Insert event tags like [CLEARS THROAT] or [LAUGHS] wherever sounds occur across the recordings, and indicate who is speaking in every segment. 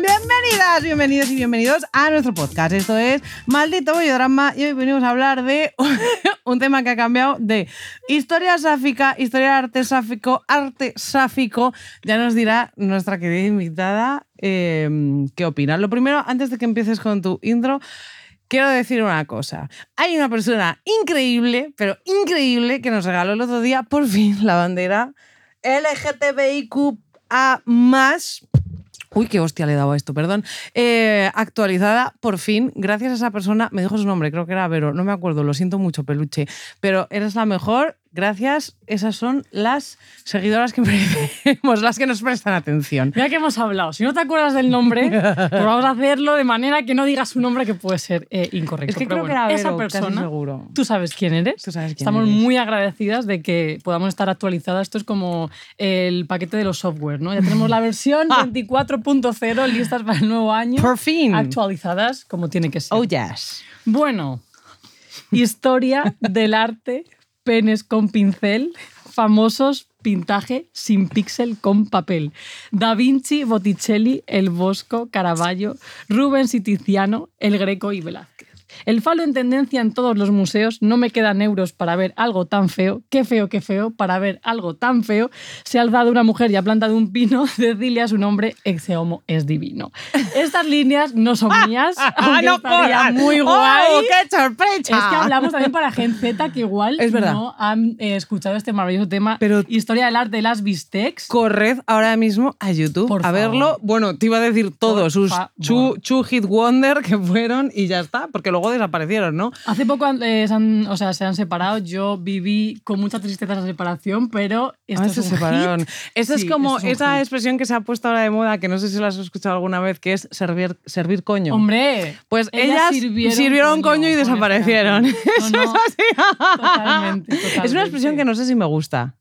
Speaker 1: Bienvenidas, bienvenidos y bienvenidos a nuestro podcast. Esto es Maldito Bollodrama y hoy venimos a hablar de un tema que ha cambiado de historia sáfica, historia de arte sáfico, arte sáfico. Ya nos dirá nuestra querida invitada eh, qué opina. Lo primero, antes de que empieces con tu intro, quiero decir una cosa. Hay una persona increíble, pero increíble, que nos regaló el otro día por fin la bandera LGTBIQA más. Uy, qué hostia le he dado a esto, perdón. Eh, actualizada, por fin, gracias a esa persona, me dijo su nombre, creo que era Vero, no me acuerdo, lo siento mucho, peluche, pero eres la mejor, gracias, esas son las seguidoras que [LAUGHS] merecemos, las que nos prestan atención.
Speaker 2: Mira que hemos hablado. Si no te acuerdas del nombre, [LAUGHS] pues vamos a hacerlo de manera que no digas su nombre que puede ser eh, incorrecto.
Speaker 1: Es que
Speaker 2: Pero
Speaker 1: creo que era
Speaker 2: esa persona,
Speaker 1: seguro.
Speaker 2: tú sabes quién eres.
Speaker 1: Tú sabes quién
Speaker 2: Estamos
Speaker 1: eres.
Speaker 2: muy agradecidas de que podamos estar actualizadas. Esto es como el paquete de los software, ¿no? Ya tenemos la [LAUGHS] versión 24.0 listas para el nuevo año.
Speaker 1: Por fin.
Speaker 2: Actualizadas como tiene que ser.
Speaker 1: Oh, yes.
Speaker 2: Bueno, historia del arte, penes con pincel, famosos pintaje sin píxel con papel. Da Vinci, Botticelli, El Bosco, Caravaggio, Rubens y Tiziano, El Greco y Velázquez. El falo en tendencia en todos los museos, no me quedan euros para ver algo tan feo, qué feo, qué feo, para ver algo tan feo, se ha alzado una mujer y ha plantado un pino, [LAUGHS] decirle a su nombre, exe homo es divino. Estas líneas no son [LAUGHS] mías, [LAUGHS] aunque
Speaker 1: no
Speaker 2: estaría muy
Speaker 1: ¡Oh,
Speaker 2: guay.
Speaker 1: qué sorpresa!
Speaker 2: Es que hablamos también para Gen Z que igual
Speaker 1: Es verdad.
Speaker 2: no han eh, escuchado este maravilloso tema.
Speaker 1: Pero-
Speaker 2: Historia del arte de las bistecs.
Speaker 1: Corred ahora mismo a YouTube
Speaker 2: Por
Speaker 1: a
Speaker 2: favor.
Speaker 1: verlo. Bueno, te iba a decir todos sus chu, chu hit wonder que fueron y ya está, porque luego desaparecieron, ¿no?
Speaker 2: Hace poco eh, se, han, o sea, se han separado. Yo viví con mucha tristeza esa separación, pero esto
Speaker 1: Ah,
Speaker 2: es
Speaker 1: se
Speaker 2: un
Speaker 1: separaron.
Speaker 2: hit.
Speaker 1: Esa es
Speaker 2: Sí,
Speaker 1: como
Speaker 2: esto es
Speaker 1: esa
Speaker 2: hit.
Speaker 1: expresión que se ha puesto ahora de moda, que no sé si la has escuchado alguna vez, que es servir, servir coño.
Speaker 2: Hombre,
Speaker 1: Pues ellas sirvieron, coño, y
Speaker 2: con esta
Speaker 1: desaparecieron.
Speaker 2: canción. No,
Speaker 1: Eso
Speaker 2: no, [LAUGHS]
Speaker 1: es así.
Speaker 2: Totalmente,
Speaker 1: Es una
Speaker 2: totalmente.
Speaker 1: expresión que no sé si me gusta.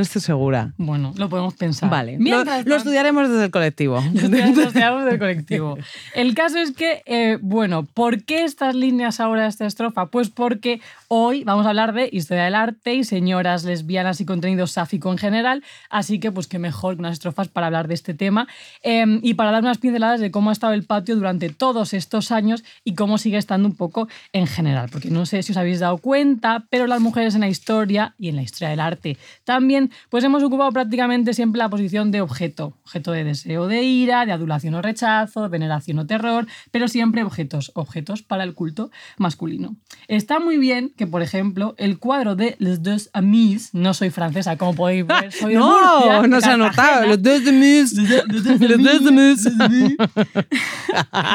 Speaker 1: No estoy segura.
Speaker 2: Bueno, lo podemos pensar.
Speaker 1: Vale. Lo, [LAUGHS] lo estudiaremos desde el colectivo.
Speaker 2: Nos quedamos del colectivo. El caso es que, eh, bueno, ¿por qué estas líneas ahora, esta estrofa? Pues porque hoy vamos a hablar de historia del arte y señoras lesbianas y contenido sáfico en general, así que pues qué mejor que unas estrofas para hablar de este tema eh, y para dar unas pinceladas de cómo ha estado el patio durante todos estos años y cómo sigue estando un poco en general, porque no sé si os habéis dado cuenta, pero las mujeres en la historia y en la historia del arte también, pues hemos ocupado prácticamente siempre la posición de objeto, objeto de deseo de ira, de adulación o rechazo, de veneración o terror, pero siempre objetos, objetos para el culto masculino. Está muy bien que, por ejemplo, el cuadro de Les Deux Amis, no soy francesa, como podéis ver, [LAUGHS] soy de Murcia,
Speaker 1: no,
Speaker 2: de
Speaker 1: no se ha notado.
Speaker 2: Cartagena.
Speaker 1: Los dos de mis. Los dos de mis.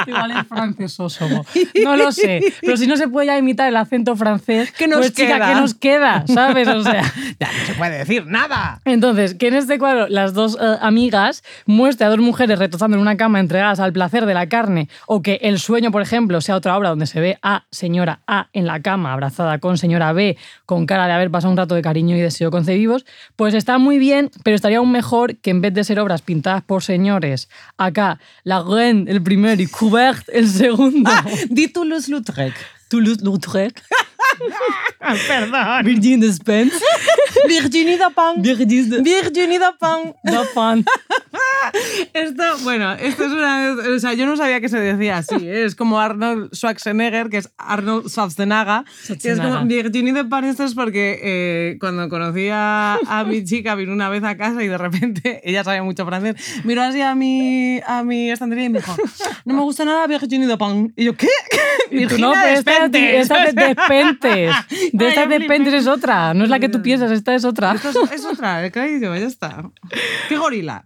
Speaker 2: Igual es francesósomo. No lo sé. Pero si no se puede ya imitar el acento francés,
Speaker 1: ¿Qué nos
Speaker 2: pues chica,
Speaker 1: queda?
Speaker 2: ¿qué nos queda? ¿Sabes? O sea. [LAUGHS]
Speaker 1: Ya no se puede decir nada.
Speaker 2: Entonces, que en este cuadro las dos eh, amigas muestre a dos mujeres retozando en una cama entregadas al placer de la carne, o que el sueño, por ejemplo, sea otra obra donde se ve a señora A en la cama abrazada con señora B con cara de haber pasado un rato de cariño y deseo concebivos, pues está muy bien, pero estaría aún mejor que en vez de ser obras pintadas por señores, acá la Reine el primero y Coubert el segundo.
Speaker 1: Di Toulouse-Lautrec.
Speaker 2: Toulouse-Lautrec.
Speaker 1: ah,
Speaker 2: perdão. Virgin
Speaker 1: de Spence.
Speaker 2: Virginie da
Speaker 1: Pan. Virgin
Speaker 2: da Pan.
Speaker 1: Da Esto, bueno, esto es una. O sea, yo no sabía que se decía así. ¿eh? Es como Arnold Schwarzenegger, que es Arnold Schwarzenegger. Y es como Virginie Dapin. Esto es porque eh, cuando conocí a, a mi chica, vino una vez a casa y de repente [LAUGHS] ella sabía mucho francés. Miró así a mi, a mi estantería y me dijo: No me gusta nada Virginie Dapin. Y yo, ¿qué?
Speaker 2: Y tú,
Speaker 1: Virginia
Speaker 2: no, pero esta, esta de Despentes. De esta de. Despentes [LAUGHS] es otra. No es la que tú piensas, esta es otra.
Speaker 1: Esto es, es otra, he caído, ya está. ¿Qué gorila?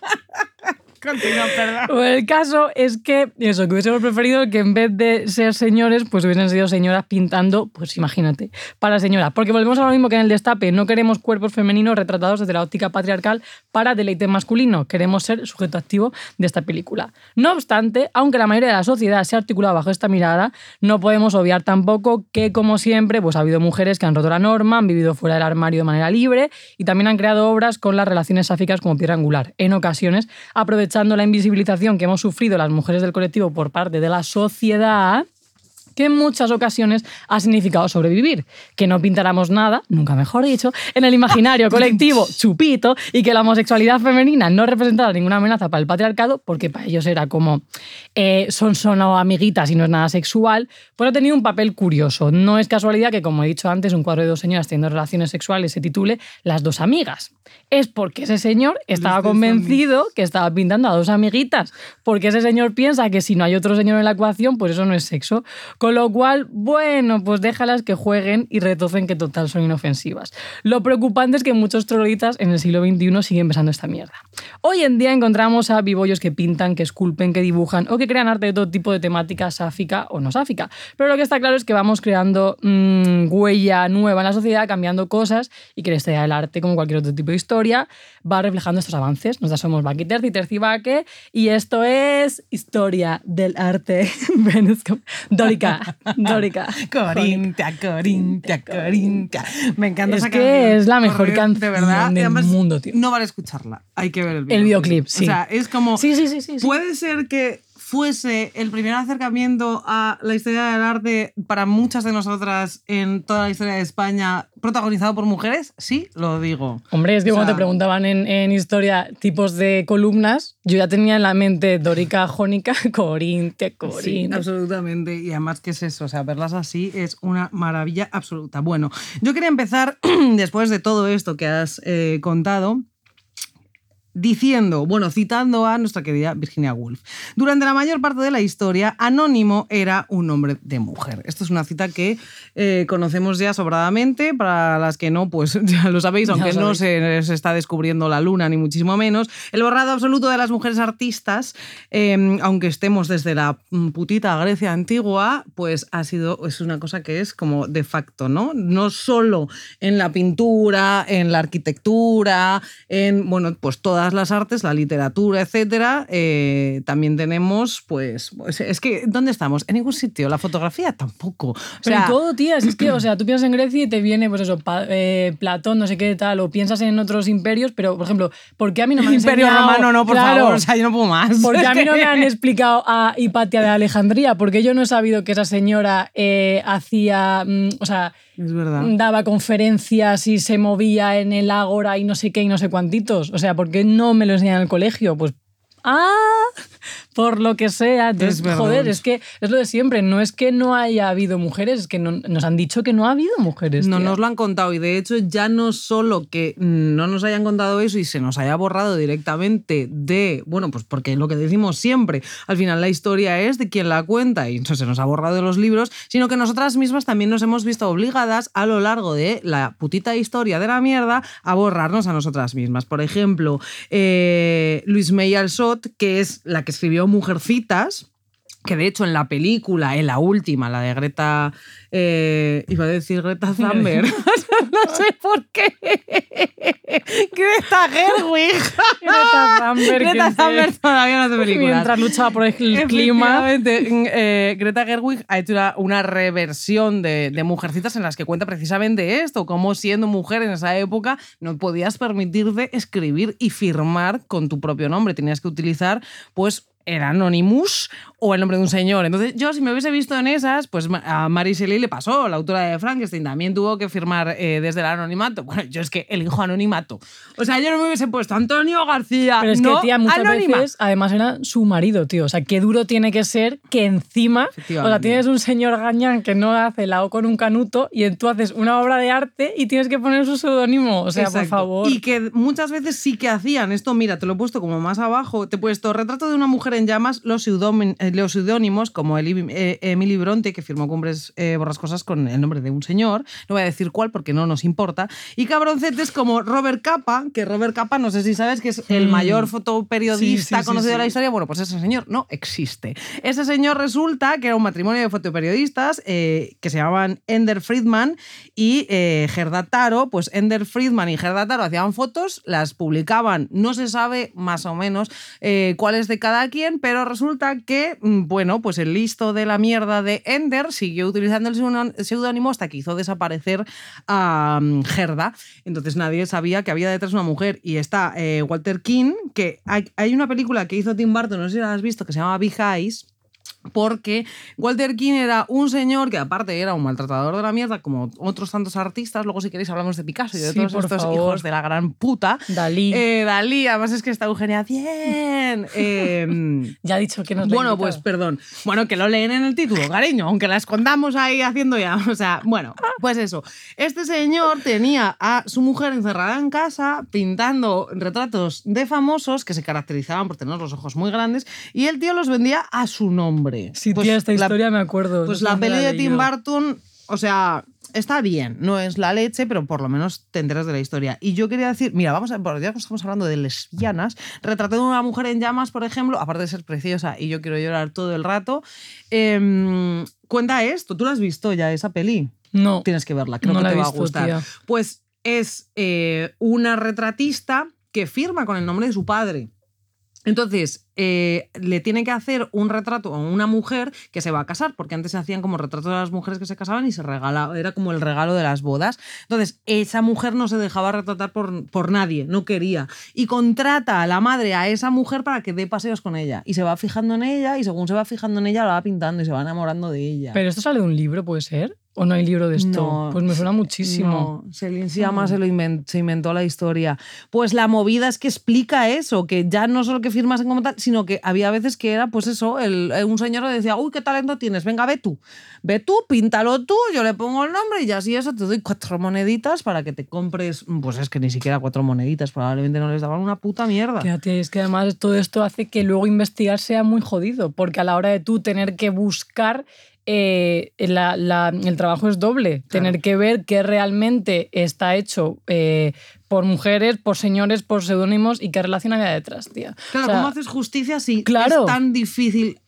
Speaker 1: Continúa, perdón.
Speaker 2: El caso es que, eso, que hubiésemos preferido que en vez de ser señores, pues hubiesen sido señoras pintando, pues imagínate, para señoras. Porque volvemos a lo mismo que en el destape, no queremos cuerpos femeninos retratados desde la óptica patriarcal para deleite masculino, queremos ser sujeto activo de esta película. No obstante, aunque la mayoría de la sociedad se ha articulado bajo esta mirada, no podemos obviar tampoco que, como siempre, pues ha habido mujeres que han roto la norma, han vivido fuera del armario de manera libre y también han creado obras con las relaciones sáficas como piedra angular, en ocasiones aprovechando la invisibilización que hemos sufrido las mujeres del colectivo por parte de la sociedad que en muchas ocasiones ha significado sobrevivir, que no pintáramos nada, nunca mejor dicho, en el imaginario [LAUGHS] colectivo chupito y que la homosexualidad femenina no representara ninguna amenaza para el patriarcado, porque para ellos era como eh, son solo amiguitas y no es nada sexual, pues ha tenido un papel curioso. No es casualidad que, como he dicho antes, un cuadro de dos señoras teniendo relaciones sexuales se titule Las dos amigas. Es porque ese señor estaba convencido que estaba pintando a dos amiguitas, porque ese señor piensa que si no hay otro señor en la ecuación, pues eso no es sexo. Con lo cual, bueno, pues déjalas que jueguen y retocen que total son inofensivas. Lo preocupante es que muchos trollitas en el siglo XXI siguen besando esta mierda. Hoy en día encontramos a bibollos que pintan, que esculpen, que dibujan o que crean arte de todo tipo de temática sáfica o no sáfica. Pero lo que está claro es que vamos creando mm, huella nueva en la sociedad, cambiando cosas y que la del arte, como cualquier otro tipo de historia, va reflejando estos avances. Nosotras somos Baki Terzi, Terzi Baque, y esto es Historia del Arte. [LAUGHS] Com- Dórica, Dórica.
Speaker 1: Corintia, Corintia, Corintia. Me encanta
Speaker 2: Es
Speaker 1: esa
Speaker 2: que
Speaker 1: canción.
Speaker 2: es la mejor canción
Speaker 1: de verdad.
Speaker 2: del
Speaker 1: además,
Speaker 2: mundo, tío.
Speaker 1: No vale escucharla, hay que ver el videoclip.
Speaker 2: El videoclip, sí.
Speaker 1: O sea, es como...
Speaker 2: Sí, sí, sí, sí. sí.
Speaker 1: Puede ser que fuese el primer acercamiento a la historia del arte para muchas de nosotras en toda la historia de España, protagonizado por mujeres, sí, lo digo.
Speaker 2: Hombre, es que
Speaker 1: O
Speaker 2: cuando
Speaker 1: sea-
Speaker 2: te preguntaban en, en historia tipos de columnas, yo ya tenía en la mente Dórica, Jónica, [LAUGHS] Corintia,
Speaker 1: Sí,
Speaker 2: Corintia.
Speaker 1: absolutamente. Y además, ¿qué es eso? O sea, verlas así es una maravilla absoluta. Bueno, yo quería empezar, [CLEARS THROAT] después de todo esto que has eh, contado, diciendo, bueno, citando a nuestra querida Virginia Woolf. Durante la mayor parte de la historia, Anónimo era un nombre de mujer. Esto es una cita que eh, conocemos ya sobradamente. Para las que no, pues [LAUGHS] ya lo sabéis,
Speaker 2: lo
Speaker 1: aunque no se, se está descubriendo la luna, ni muchísimo menos. El borrado absoluto de las mujeres artistas, eh, aunque estemos desde la mm, putita Grecia antigua, pues ha sido, es una cosa que es como de facto, ¿no? No solo en la pintura, en la arquitectura, en, bueno, pues todas las artes, la literatura, etcétera. eh, también tenemos, pues, pues, es que, ¿dónde estamos? En ningún sitio. La fotografía tampoco. O
Speaker 2: Pero
Speaker 1: sea,
Speaker 2: en todo, tía, si es que, o sea, tú piensas en Grecia y te viene, pues eso, Pa- eh, Platón, no sé qué tal, o piensas en otros imperios, pero, por ejemplo, ¿por qué a mí no me han
Speaker 1: Imperio
Speaker 2: enseñado-
Speaker 1: romano, no, por
Speaker 2: Claro,
Speaker 1: favor. O sea, yo no puedo más.
Speaker 2: Porque a mí no me han [LAUGHS] explicado a Hipatia de Alejandría, porque yo no he sabido que esa señora eh, hacía, mm, o sea,
Speaker 1: Es verdad.
Speaker 2: daba conferencias y se movía en el ágora y no sé qué y no sé cuantitos. O sea, ¿por qué no me lo enseñan en el colegio? Pues, ah, por lo que sea. Entonces,
Speaker 1: Es
Speaker 2: joder, es que es lo de siempre. No es que no haya habido mujeres, es que no- nos han dicho que no ha habido mujeres.
Speaker 1: No
Speaker 2: tía.
Speaker 1: nos lo han contado y de hecho ya no solo que no nos hayan contado eso y se nos haya borrado directamente de, bueno, pues porque lo que decimos siempre, al final la historia es de quien la cuenta y no se nos ha borrado de los libros, sino que nosotras mismas también nos hemos visto obligadas a lo largo de la putita historia de la mierda a borrarnos a nosotras mismas. Por ejemplo, eh, Luis May Que es la que escribió Mujercitas, que de hecho en la película, en la última, la de Greta, eh, iba a decir Greta [LAUGHS] Thunberg, [LAUGHS] no sé por qué, Greta Gerwig.
Speaker 2: Greta Thunberg,
Speaker 1: Greta Thunberg todavía no hace películas.
Speaker 2: Mientras luchaba por el clima.
Speaker 1: Eh, Greta Gerwig ha hecho una, una reversión de, de Mujercitas en las que cuenta precisamente esto, cómo siendo mujer en esa época no podías permitirte escribir y firmar con tu propio nombre, tenías que utilizar pues el Anonymous o el nombre de un señor. Entonces, yo si me hubiese visto en esas, pues a Mary Shelley le pasó, la autora de Frankenstein, también tuvo que firmar eh, desde el anonimato. Bueno, yo es que elijo anonimato. O sea, yo no me hubiese puesto Antonio García.
Speaker 2: Pero es
Speaker 1: no,
Speaker 2: que, tía, muchas
Speaker 1: anónima.
Speaker 2: veces, además, era su marido, tío. O sea, qué duro tiene que ser que encima, o sea, tienes un señor gañán que no hace la O con un canuto y tú haces una obra de arte y tienes que poner su seudónimo. O sea, por favor.
Speaker 1: Y que muchas veces sí que hacían esto, mira, te lo he puesto como más abajo, te he puesto retrato de una mujer en llamas los, pseudómi- eh, los seudónimos como Eli- eh, Emily Bronte, que firmó Cumbres eh, Borrascosas con el nombre de un señor, no voy a decir cuál porque no nos importa, y cabroncetes como Robert Capa, que Robert Capa, no sé si sabes que es el
Speaker 2: Mm.
Speaker 1: mayor fotoperiodista
Speaker 2: Sí, sí, sí,
Speaker 1: conocido de la historia, bueno, pues ese señor no existe. Ese señor resulta que era un matrimonio de fotoperiodistas eh, que se llamaban Ender Friedman y eh, Gerda Taro. Pues Ender Friedman y Gerda Taro hacían fotos, las publicaban, no se sabe más o menos cuáles de cada quien, pero resulta que, bueno, pues el listo de la mierda de Ender siguió utilizando el seudónimo hasta que hizo desaparecer a mm, Gerda. Entonces nadie sabía que había detrás una mujer. Y está eh, Walter King, que hay, hay una película que hizo Tim Burton, no sé si la has visto, que se llama Big Eyes. Porque Walter King era un señor que aparte era un maltratador de la mierda, como otros tantos artistas. Luego, si queréis, hablamos de Picasso y de
Speaker 2: Sí,
Speaker 1: todos estos
Speaker 2: favor.
Speaker 1: hijos de la gran puta.
Speaker 2: Dalí.
Speaker 1: Eh, Dalí, además es que está Eugenia bien. [LAUGHS] Eh,
Speaker 2: ya ha dicho que nos
Speaker 1: bueno, pues perdón. Bueno, que lo leen en el título, cariño, aunque la escondamos ahí haciendo ya. O sea, bueno, pues eso. Este señor tenía a su mujer encerrada en casa pintando retratos de famosos que se caracterizaban por tener los ojos muy grandes y el tío los vendía a su nombre.
Speaker 2: Sí,
Speaker 1: Pues
Speaker 2: tía, esta
Speaker 1: la-
Speaker 2: historia me acuerdo.
Speaker 1: Pues
Speaker 2: no
Speaker 1: la peli de Tim. Burton, o sea, está bien, no es la leche, pero por lo menos te enteras de la historia. Y yo quería decir, mira, vamos a, por ya que estamos hablando de lesbianas, retratando a una mujer en llamas, por ejemplo, aparte de ser preciosa y yo quiero llorar todo el rato, em, cuenta esto, tú la has visto ya esa peli.
Speaker 2: No.
Speaker 1: Tienes que verla, creo
Speaker 2: No
Speaker 1: que
Speaker 2: la
Speaker 1: te va a gustar.
Speaker 2: tía.
Speaker 1: Pues es eh, una retratista que firma con el nombre de su padre. Entonces, eh, le tiene que hacer un retrato a una mujer que se va a casar, porque antes se hacían como retratos de las mujeres que se casaban y se regalaba, era como el regalo de las bodas. Entonces, esa mujer no se dejaba retratar por, por nadie, no quería. Y contrata a la madre a esa mujer para que dé paseos con ella. Y se va fijando en ella y según se va fijando en ella, la va pintando y se va enamorando de ella.
Speaker 2: ¿Pero esto sale de un libro, puede ser? ¿O no hay libro de esto?
Speaker 1: No,
Speaker 2: pues me suena muchísimo.
Speaker 1: No, Celine Sciamma se, lo inven- se inventó la historia. Pues la movida es que explica eso, que ya no solo que firmasen como tal, sino que había veces que era, pues eso, el, un señor le decía, uy, qué talento tienes, venga, ve tú, ve tú, píntalo tú, yo le pongo el nombre y ya así eso, te doy cuatro moneditas para que te compres, pues es que ni siquiera cuatro moneditas, probablemente no les daban una puta mierda.
Speaker 2: Fíjate, es que además todo esto hace que luego investigar sea muy jodido, porque a la hora de tú tener que buscar, eh, la- la- el trabajo es doble. Tener que ver qué realmente está hecho eh, por mujeres, por señores, por seudónimos y qué relación hay detrás, tía.
Speaker 1: Claro,
Speaker 2: O sea,
Speaker 1: ¿cómo haces justicia si
Speaker 2: claro.
Speaker 1: es tan difícil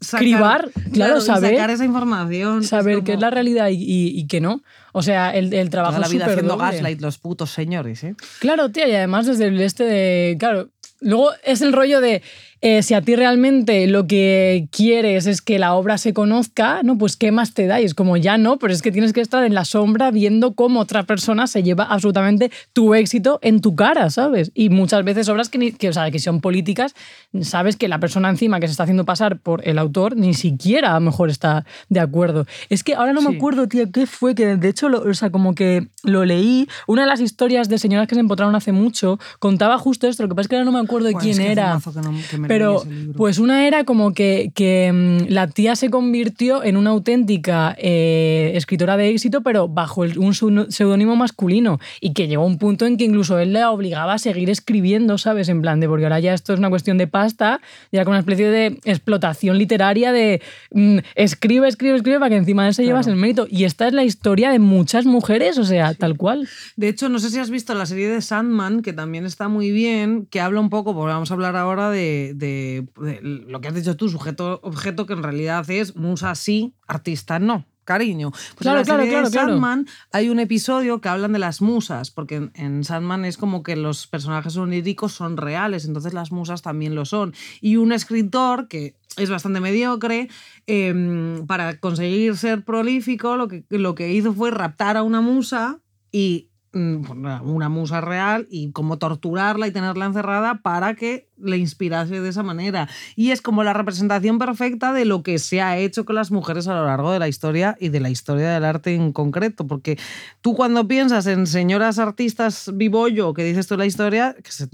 Speaker 1: sacar,
Speaker 2: Cribar, claro,
Speaker 1: y
Speaker 2: saber-
Speaker 1: sacar esa información?
Speaker 2: saber
Speaker 1: como
Speaker 2: qué es la realidad y, y- y qué no. O sea, el, el trabajo
Speaker 1: Toda la vida haciendo
Speaker 2: superdoble.
Speaker 1: gaslight los putos señores, ¿eh?
Speaker 2: Claro, tía, y además desde el este de. Claro. Luego es el rollo de eh, si a ti realmente lo que quieres es que la obra se conozca, ¿no? Pues qué más te da. Y es como ya no, pero es que tienes que estar en la sombra viendo cómo otra persona se lleva absolutamente tu éxito en tu cara, ¿sabes? Y muchas veces obras que, ni- que, o sea, que son políticas, sabes que la persona encima que se está haciendo pasar por el autor ni siquiera a lo mejor está de acuerdo. Es que ahora no me
Speaker 1: Sí.
Speaker 2: acuerdo, tía, qué fue, que de hecho, lo- o sea, como que lo leí. Una de las historias de señoras que se empotraron hace mucho contaba justo esto. Lo que pasa es que ahora no me acuerdo de
Speaker 1: Buah,
Speaker 2: quién
Speaker 1: es que
Speaker 2: era.
Speaker 1: que no- que me
Speaker 2: Pero, pues una era como que, que, mm, la tía se convirtió en una auténtica eh, escritora de éxito, pero bajo el- un seu- seudónimo masculino. Y que llegó un punto en que incluso él le obligaba a seguir escribiendo, ¿sabes? En plan de, porque ahora ya esto es una cuestión de pasta, ya como una especie de explotación literaria de mm, escribe, escribe, escribe para que encima de eso llevas el mérito. Y esta es la historia de muchas mujeres, o sea, tal cual.
Speaker 1: De hecho, no sé si has visto la serie de Sandman, que también está muy bien, que habla un poco, porque vamos a hablar ahora de, de- de lo que has dicho tú, sujeto-objeto, que en realidad es musa sí, artista no. Cariño. Pues
Speaker 2: Claro,
Speaker 1: en la
Speaker 2: claro,
Speaker 1: serie
Speaker 2: claro,
Speaker 1: de. Sandman hay un episodio que hablan de las musas, porque en, en Sandman es como que los personajes oníricos son reales, entonces las musas también lo son. Y un escritor que es bastante mediocre, em, para conseguir ser prolífico, lo que, lo que hizo fue raptar a una musa y una musa real y como torturarla y tenerla encerrada para que le inspirase de esa manera. Y es como la representación perfecta de lo que se ha hecho con las mujeres a lo largo de la historia y de la historia del arte en concreto. Porque tú cuando piensas en señoras artistas vivollo que dices tú la historia, que se-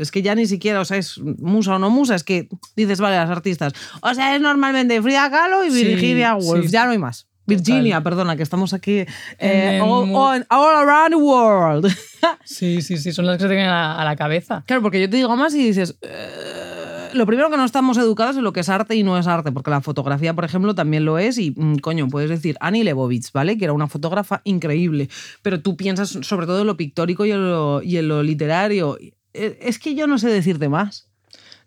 Speaker 1: es que ya ni siquiera, o sea, es musa o no musa, es que dices, vale, las artistas. O sea, es normalmente Frida Kahlo y
Speaker 2: Sí,
Speaker 1: Virginia Woolf,
Speaker 2: sí.
Speaker 1: ya no hay más. Virginia, perdona, que estamos aquí eh, all,
Speaker 2: en-
Speaker 1: all- all around the world. [LAUGHS]
Speaker 2: Sí, sí, sí, son las que se te vienen a, a la cabeza.
Speaker 1: claro, porque yo te digo más y dices, "Eh, lo primero que no estamos educados en lo que es arte y no es arte, porque la fotografía, por ejemplo, también lo es. Y, mm, coño, puedes decir Annie Leibovitz, ¿vale? Que era una fotógrafa increíble. Pero tú piensas sobre todo en lo pictórico y en lo, y en lo literario. Eh, Es que yo no sé decirte más.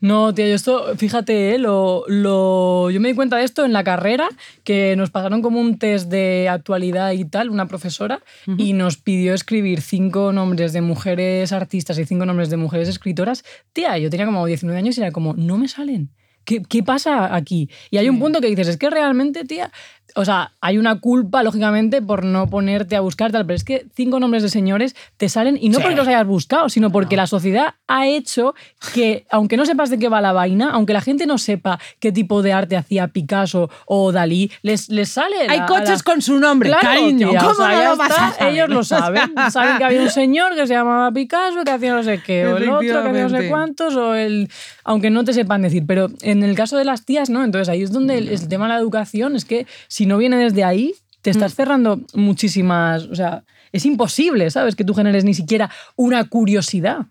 Speaker 2: No, tía, yo esto, fíjate, eh, lo, lo- yo me di cuenta de esto en la carrera, que nos pasaron como un test de actualidad y tal, una profesora, y nos pidió escribir cinco nombres de mujeres artistas y cinco nombres de mujeres escritoras. Tía, yo tenía como 19 años y era como, no me salen. ¿Qué, qué pasa aquí? Y hay un punto que dices, es que realmente, tía, o sea, hay una culpa, lógicamente, por no ponerte a buscar tal, pero es que cinco nombres de señores te salen, y no
Speaker 1: Sí.
Speaker 2: porque los hayas buscado, sino porque la sociedad ha hecho que, aunque no sepas de qué va la vaina, aunque la gente no sepa qué tipo de arte hacía Picasso o Dalí, les, les sale.
Speaker 1: Hay coches
Speaker 2: la-
Speaker 1: con su nombre,
Speaker 2: Claro,
Speaker 1: cariño.
Speaker 2: tía,
Speaker 1: ¿Cómo
Speaker 2: o sea,
Speaker 1: no lo vas a
Speaker 2: está,
Speaker 1: saber?
Speaker 2: Ellos lo [LAUGHS] saben. Saben que había un señor que se llamaba Picasso, que hacía no sé qué, o el otro que hacía no sé cuántos, o el. Aunque no te sepan decir. Pero en el caso de las tías, ¿no? Entonces ahí es donde el, el tema de la educación es que si no viene desde ahí, te estás
Speaker 1: Mm.
Speaker 2: cerrando muchísimas. O sea, es imposible, ¿sabes? Que tú generes ni siquiera una curiosidad.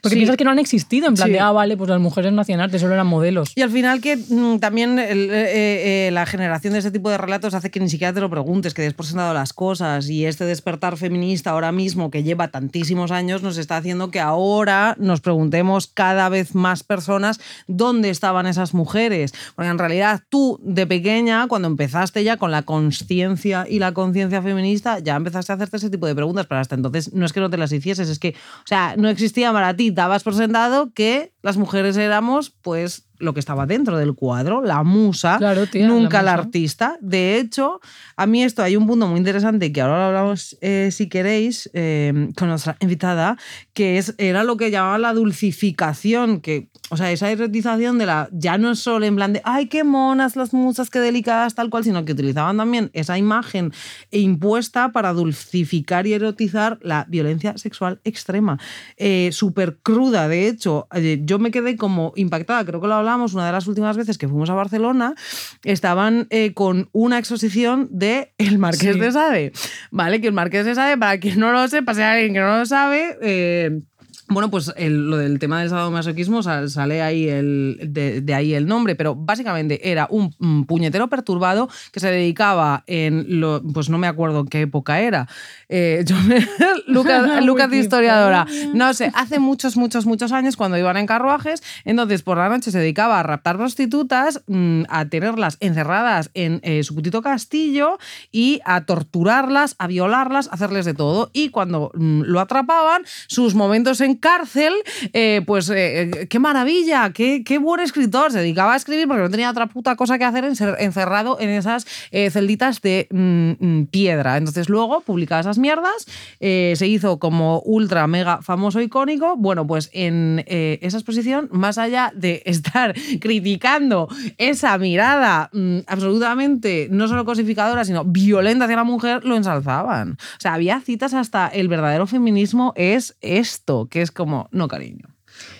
Speaker 2: Porque
Speaker 1: Sí.
Speaker 2: piensas que no han existido, en plan
Speaker 1: Sí.
Speaker 2: de, ah, vale, pues las mujeres no hacían arte, solo eran modelos.
Speaker 1: Y al final que mm, también el- eh, eh, la generación de ese tipo de relatos hace que ni siquiera te lo preguntes, que des por sentado las cosas y este despertar feminista ahora mismo que lleva tantísimos años nos está haciendo que ahora nos preguntemos cada vez más personas dónde estaban esas mujeres. Porque en realidad tú de pequeña, cuando empezaste ya con la conciencia y la conciencia feminista, ya empezaste a hacerte ese tipo de preguntas, pero hasta entonces no es que no te las hicieses, es que, o sea, no existía para ti, dabas por sentado que las mujeres éramos, pues, lo que estaba dentro del cuadro, la musa,
Speaker 2: Claro, tía,
Speaker 1: nunca
Speaker 2: la
Speaker 1: la, artista. De hecho, a mí esto hay un punto muy interesante que ahora lo hablamos, eh, si queréis, eh, con nuestra invitada, que es, era lo que llamaban la dulcificación, que, o sea, esa erotización de la, ya no es solo en plan de, ay, qué monas las musas, qué delicadas, tal cual, sino que utilizaban también esa imagen impuesta para dulcificar y erotizar la violencia sexual extrema. Eh, Súper cruda, de hecho, eh, yo me quedé como impactada, creo que lo hablamos una de las últimas veces que fuimos a Barcelona, estaban eh, con una exposición de El Marqués
Speaker 2: Sí.
Speaker 1: de Sade, ¿vale? Que el Marqués de Sade, para quien no lo sepa, si hay alguien que no lo sabe... eh, bueno, pues el- lo del tema del sadomasoquismo sal- sale ahí el, de, de ahí el nombre, pero básicamente era un, puñetero perturbado que se dedicaba en lo, pues no me acuerdo en qué época era. Eh, yo me- [LAUGHS] Lucas, [LAUGHS] Lucas de historiadora, no sé, hace muchos, muchos, muchos años cuando iban en carruajes, entonces por la noche se dedicaba a raptar prostitutas, mm, a tenerlas encerradas en eh, su putito castillo y a torturarlas, a violarlas, a hacerles de todo. Y cuando mm, lo atrapaban, sus momentos en cárcel, eh, pues eh, qué maravilla, qué, qué buen escritor. Se dedicaba a escribir porque no tenía otra puta cosa que hacer en ser encerrado en esas eh, celditas de mm, mm, piedra. Entonces luego publicaba esas mierdas, se hizo como ultra mega famoso icónico. Bueno, pues en esa exposición, más allá de [LAUGHS] estar criticando esa mirada mm, absolutamente no solo cosificadora, sino violenta hacia la mujer, lo ensalzaban. O sea, había citas hasta el verdadero feminismo es esto, que es como, no, cariño.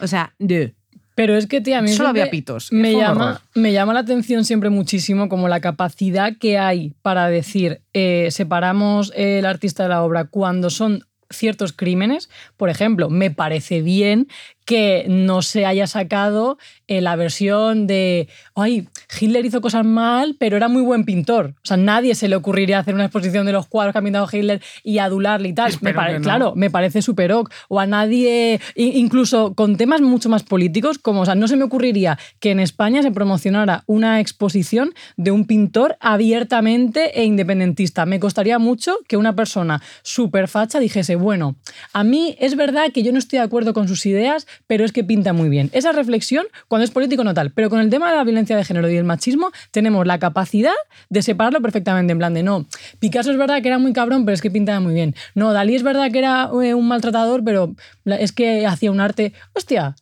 Speaker 1: O sea, de.
Speaker 2: Pero es que, tía, a mí
Speaker 1: Solo había pitos.
Speaker 2: Me llama, me llama la atención siempre muchísimo como la capacidad que hay para decir eh, separamos el artista de la obra cuando son ciertos crímenes. Por ejemplo, me parece bien que no se haya sacado eh, la versión de, ay, Hitler hizo cosas mal, pero era muy buen pintor. O sea, nadie se le ocurriría hacer una exposición de los cuadros que ha pintado Hitler y adularle y tal. Me
Speaker 1: no.
Speaker 2: Claro, me parece súper ok. O a nadie, incluso con temas mucho más políticos, como, o sea, no se me ocurriría que en España se promocionara una exposición de un pintor abiertamente e independentista. Me costaría mucho que una persona súper facha dijese, bueno, a mí es verdad que yo no estoy de acuerdo con sus ideas, pero es que pinta muy bien. Esa reflexión, cuando es político, no tal. Pero con el tema de la violencia de género y el machismo, tenemos la capacidad de separarlo perfectamente. En plan de, no, Picasso es verdad que era muy cabrón, pero es que pintaba muy bien. No, Dalí es verdad que era eh, un maltratador, pero es que hacía un arte. Hostia.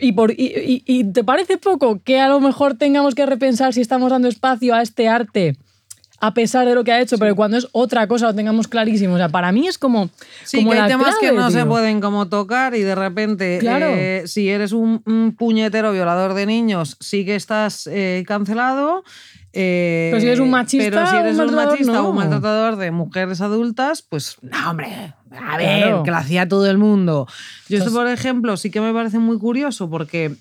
Speaker 2: Y, por, y, y- y te parece poco que a lo mejor tengamos que repensar si estamos dando espacio a este arte a pesar de lo que ha hecho, pero cuando es otra cosa lo tengamos clarísimo. O sea, para mí es como.
Speaker 1: Sí,
Speaker 2: como
Speaker 1: que hay temas que no se pueden como tocar y de repente,
Speaker 2: Claro.
Speaker 1: eh, si eres un, un puñetero violador de niños, sí que estás eh, cancelado. eh,
Speaker 2: Pero si eres un machista
Speaker 1: pero si
Speaker 2: o un
Speaker 1: un o un maltratador de mujeres adultas, pues no, hombre. A ver,
Speaker 2: Claro.
Speaker 1: que lo hacía todo el mundo. Yo esto, por ejemplo, sí que me parece muy curioso porque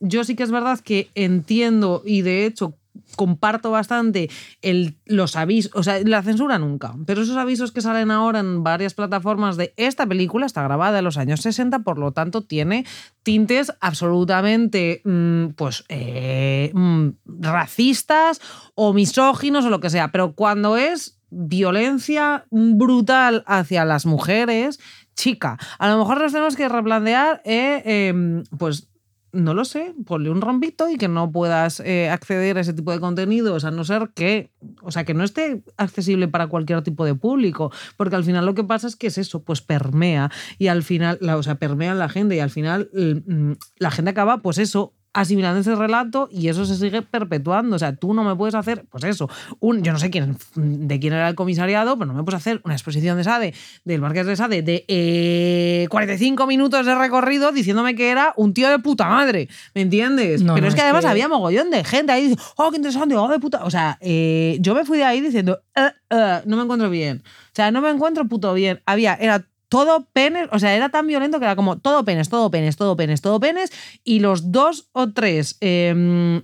Speaker 1: yo sí que es verdad que entiendo y de hecho comparto bastante el, los avisos, o sea, la censura nunca, pero esos avisos que salen ahora en varias plataformas de esta película está grabada en los años 60, por lo tanto tiene tintes absolutamente mm, pues eh, mm, racistas o misóginos o lo que sea, pero cuando es violencia brutal hacia las mujeres, chica, a lo mejor nos tenemos que replantear, eh, em, pues no lo sé, ponle un rompito y que no puedas eh, acceder a ese tipo de contenidos, a no ser que, o sea, que no esté accesible para cualquier tipo de público, porque al final lo que pasa es que es eso, pues permea y al final, la, o sea, permea la gente y al final mm, la gente acaba, pues eso, asimilando ese relato y eso se sigue perpetuando. O sea, tú no me puedes hacer, pues eso, un, yo no sé quién, de quién era el comisariado, pero no me puedes hacer una exposición de Sade, del Marqués de Sade, de 45 eh, minutos de recorrido diciéndome que era un tío de puta madre. ¿Me entiendes? pero es que además había mogollón de gente ahí diciendo, oh, qué interesante, oh, de puta. O sea, eh, yo me fui de ahí diciendo, uh, no me encuentro bien. O sea, no me encuentro puto bien. Había, era todo penes, o sea, era tan violento que era como todo penes, todo penes, todo penes, todo penes, y los dos o tres, em,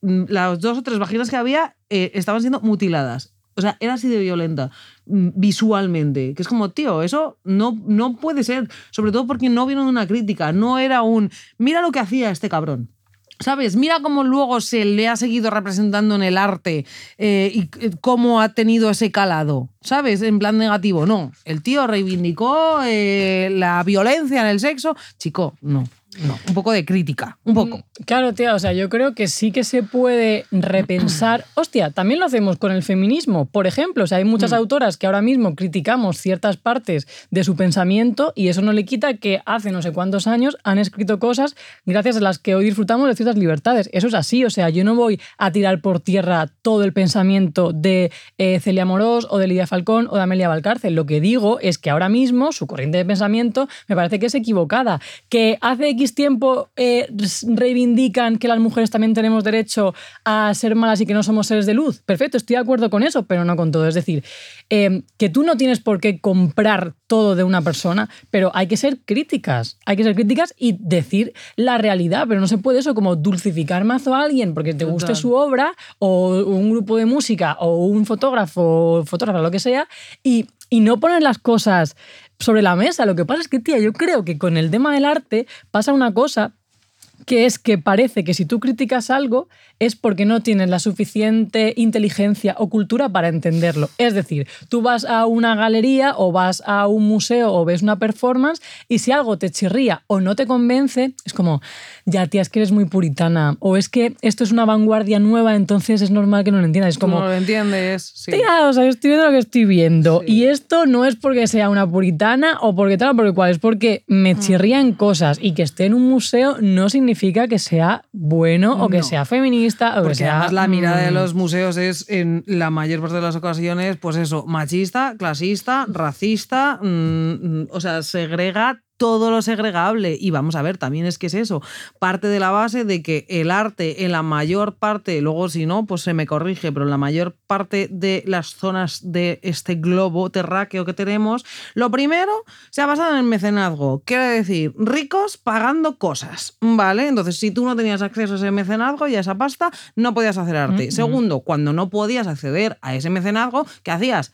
Speaker 1: las dos o tres vaginas que había eh, estaban siendo mutiladas. O sea, era así de violenta mm, visualmente, que es como, tío, eso no, no puede ser, sobre todo porque no vino de una crítica, no era un, mira lo que hacía este cabrón. ¿Sabes? Mira cómo luego se le ha seguido representando en el arte eh, y eh, cómo ha tenido ese calado. ¿Sabes? En plan negativo. No. El tío reivindicó eh, la violencia en el sexo. Chico, no. No, un poco de crítica, un poco. Mm,
Speaker 2: claro, tía, o sea, yo creo que sí que se puede repensar. [CLEARS THROAT] Hostia, también lo hacemos con el feminismo. Por ejemplo, o sea, hay muchas mm. autoras que ahora mismo criticamos ciertas partes de su pensamiento y eso no le quita que hace no sé cuántos años han escrito cosas gracias a las que hoy disfrutamos de ciertas libertades. Eso es así, o sea, yo no voy a tirar por tierra todo el pensamiento de eh, Celia Morós o de Lidia Falcón o de Amelia Valcárcel. Lo que digo es que ahora mismo su corriente de pensamiento me parece que es equivocada, que hace tiempo eh, reivindican que las mujeres también tenemos derecho a ser malas y que no somos seres de luz. Perfecto, estoy de acuerdo con eso, pero no con todo. Es decir, eh, que tú no tienes por qué comprar todo de una persona, pero hay que ser críticas. Hay que ser críticas y decir la realidad, pero no se puede eso como dulcificar mazo a alguien porque te guste su obra o un grupo de música o un fotógrafo, fotógrafo, lo que sea, y, y no poner las cosas sobre la mesa. Lo que pasa es que, tía, yo creo que con el tema del arte pasa una cosa que es que parece que si tú criticas algo es porque no tienes la suficiente inteligencia o cultura para entenderlo. Es decir, tú vas a una galería o vas a un museo o ves una performance y si algo te chirría o no te convence, es como, ya tía, es que eres muy puritana o es que esto es una vanguardia nueva, entonces es normal que no lo entiendas. Es como,
Speaker 1: no lo entiendes, sí.
Speaker 2: Tía, o sea, yo estoy viendo lo que estoy viendo y esto no es porque sea una puritana o porque tal o porque cual, es porque me mm. chirrían cosas y que esté en un museo no significa significa que sea bueno o que sea feminista o que sea...
Speaker 1: la mirada de mm. los museos es en la mayor parte de las ocasiones, pues eso, machista, clasista, racista, mm, mm, o sea, segrega todo lo segregable. Y vamos a ver, también es que es eso. Parte de la base de que el arte en la mayor parte, luego si no, pues se me corrige, pero en la mayor parte de las zonas de este globo terráqueo que tenemos, lo primero se ha basado en el mecenazgo. Quiere decir, ricos pagando cosas, ¿vale? Entonces, si tú no tenías acceso a ese mecenazgo y a esa pasta, no podías hacer arte. Segundo, cuando no podías acceder a ese mecenazgo, ¿qué hacías?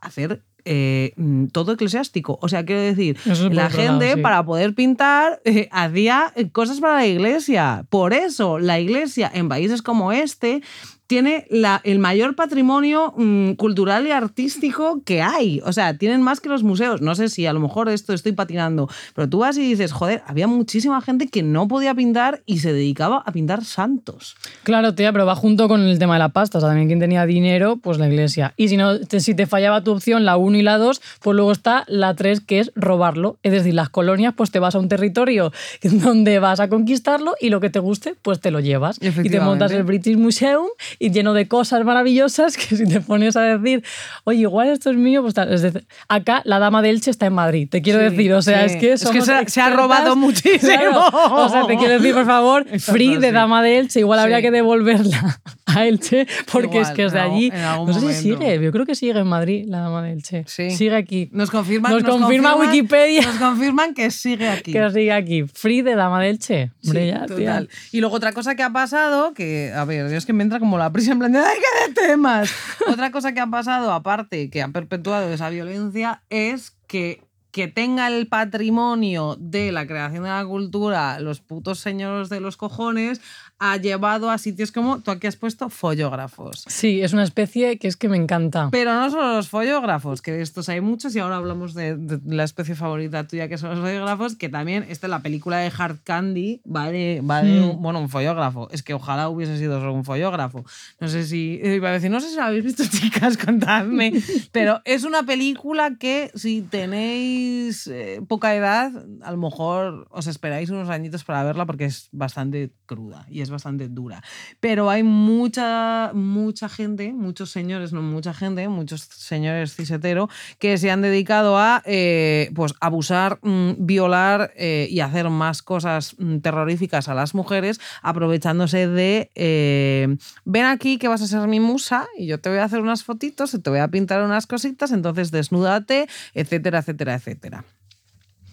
Speaker 1: Hacer eh, mm, todo eclesiástico. O sea, quiero decir, la gente para poder pintar eh, hacía cosas para la iglesia. Por eso la iglesia en países como este tiene la, el mayor patrimonio mm, cultural y artístico que hay. O sea, tienen más que los museos. No sé si a lo mejor esto estoy patinando, pero tú vas y dices, joder, había muchísima gente que no podía pintar y se dedicaba a pintar santos.
Speaker 2: Claro, tía, pero va junto con el tema de la pasta. O sea, también quien tenía dinero, pues la iglesia. Y si, no, si te fallaba tu opción, la 1 y la 2, pues luego está la 3, que es robarlo. Es decir, las colonias, pues te vas a un territorio [LAUGHS] donde vas a conquistarlo y lo que te guste, pues te lo llevas. Y te montas el British Museum y lleno de cosas maravillosas que si te pones a decir, oye, igual esto es mío, pues tal. Es acá la dama de Elche está en Madrid, te quiero decir. O sea, es que,
Speaker 1: es que se, ha robado [LAUGHS] muchísimo.
Speaker 2: O sea, te quiero decir, por favor, [LAUGHS] free de dama de Elche, igual habría que devolverla [LAUGHS] a Elche, porque es
Speaker 1: Igual,
Speaker 2: que es de allí. No sé si sigue, yo creo que sigue en Madrid, la dama de Elche.
Speaker 1: Sí.
Speaker 2: Sigue aquí.
Speaker 1: Nos confirman,
Speaker 2: Nos confirma
Speaker 1: confirman-
Speaker 2: Wikipedia.
Speaker 1: Nos confirman que sigue aquí.
Speaker 2: Que sigue aquí. Free de dama de Elche. Hombre,
Speaker 1: Sí,
Speaker 2: ya, tía.
Speaker 1: total. Y luego otra cosa que ha pasado, que, a ver, es que me entra como la prisa en plan de ¡ay, qué de temas! [LAUGHS] otra cosa que ha pasado, aparte, que ha perpetuado esa violencia, es que que tenga el patrimonio de la creación de la cultura los putos señores de los cojones ha llevado a sitios como tú aquí has puesto follógrafos.
Speaker 2: Sí, es una especie que es que me encanta.
Speaker 1: Pero no solo los follógrafos, que de estos hay muchos, y ahora hablamos de, de la especie favorita tuya, que son los follógrafos, que también, esta es la película de Hard Candy, va de, va de
Speaker 2: Mm.
Speaker 1: un, bueno, un follógrafo. Es que ojalá hubiese sido solo un follógrafo. No sé si, iba a decir, no sé si la habéis visto, [LAUGHS] chicas, contadme. Pero es una película que si tenéis eh, poca edad, a lo mejor os esperáis unos añitos para verla porque es bastante cruda y es bastante dura. Pero hay mucha, mucha gente, muchos señores, no mucha gente, muchos señores cisetero que se han dedicado a eh, pues, abusar, mm, violar eh, y hacer más cosas mm, terroríficas a las mujeres, aprovechándose de eh, ven aquí que vas a ser mi musa y yo te voy a hacer unas fotitos te voy a pintar unas cositas, entonces desnúdate, etcétera, etcétera, etcétera.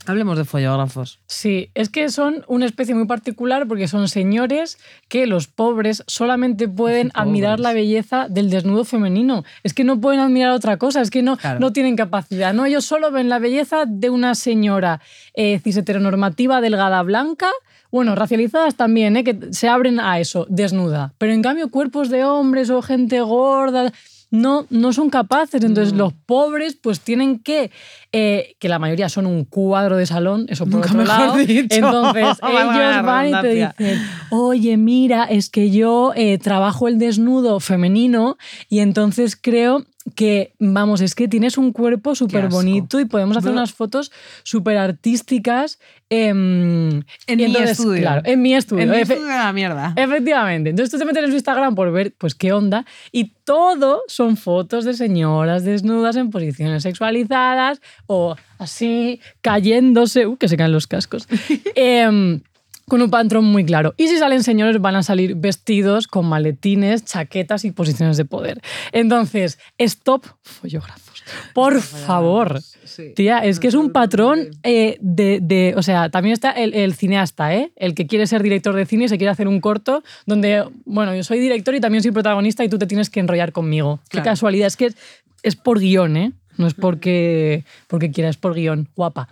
Speaker 1: Hablemos de follógrafos.
Speaker 2: Sí, es que son una especie muy particular porque son señores que los pobres solamente pueden [LAUGHS] admirar la belleza del desnudo femenino. Es que no pueden admirar otra cosa, es que no,
Speaker 1: Claro.
Speaker 2: no tienen capacidad. ¿no? Ellos solo ven la belleza de una señora eh, cis heteronormativa, delgada, blanca. Bueno, racializadas también, ¿eh? que se abren a eso, desnuda. Pero en cambio, cuerpos de hombres o gente gorda no, no son capaces. Entonces,
Speaker 1: Mm.
Speaker 2: los pobres, pues tienen que, eh, que la mayoría son un cuadro de salón, eso por
Speaker 1: Nunca
Speaker 2: otro lado.
Speaker 1: dicho. [LAUGHS]
Speaker 2: Entonces, [LAUGHS] ellos van y te dicen, oye, mira, es que yo eh, trabajo el desnudo femenino y entonces creo que, vamos, es que tienes un cuerpo súper bonito y podemos hacer
Speaker 1: Bro.
Speaker 2: unas fotos súper artísticas. em,
Speaker 1: En mi estudio.
Speaker 2: Claro, en mi estudio.
Speaker 1: En mi estudio de la mierda.
Speaker 2: Efectivamente. Entonces tú te metes en su Instagram por ver pues qué onda y todo son fotos de señoras desnudas en posiciones sexualizadas o así cayéndose, uh, que se caen los cascos. [LAUGHS] Em, con un patrón muy claro. Y si salen señores, van a salir vestidos con maletines, chaquetas y posiciones de poder. Entonces, stop follógrafos. Por favor.
Speaker 1: Sí.
Speaker 2: Tía, es que es un patrón eh, de, de- O sea, también está el, el cineasta, ¿eh? El que quiere ser director de cine y se quiere hacer un corto donde, bueno, yo soy director y también soy protagonista y tú te tienes que enrollar conmigo. Qué casualidad. Es que es, es por guion, ¿eh? No es porque, porque quiera, es por guion. Guapa.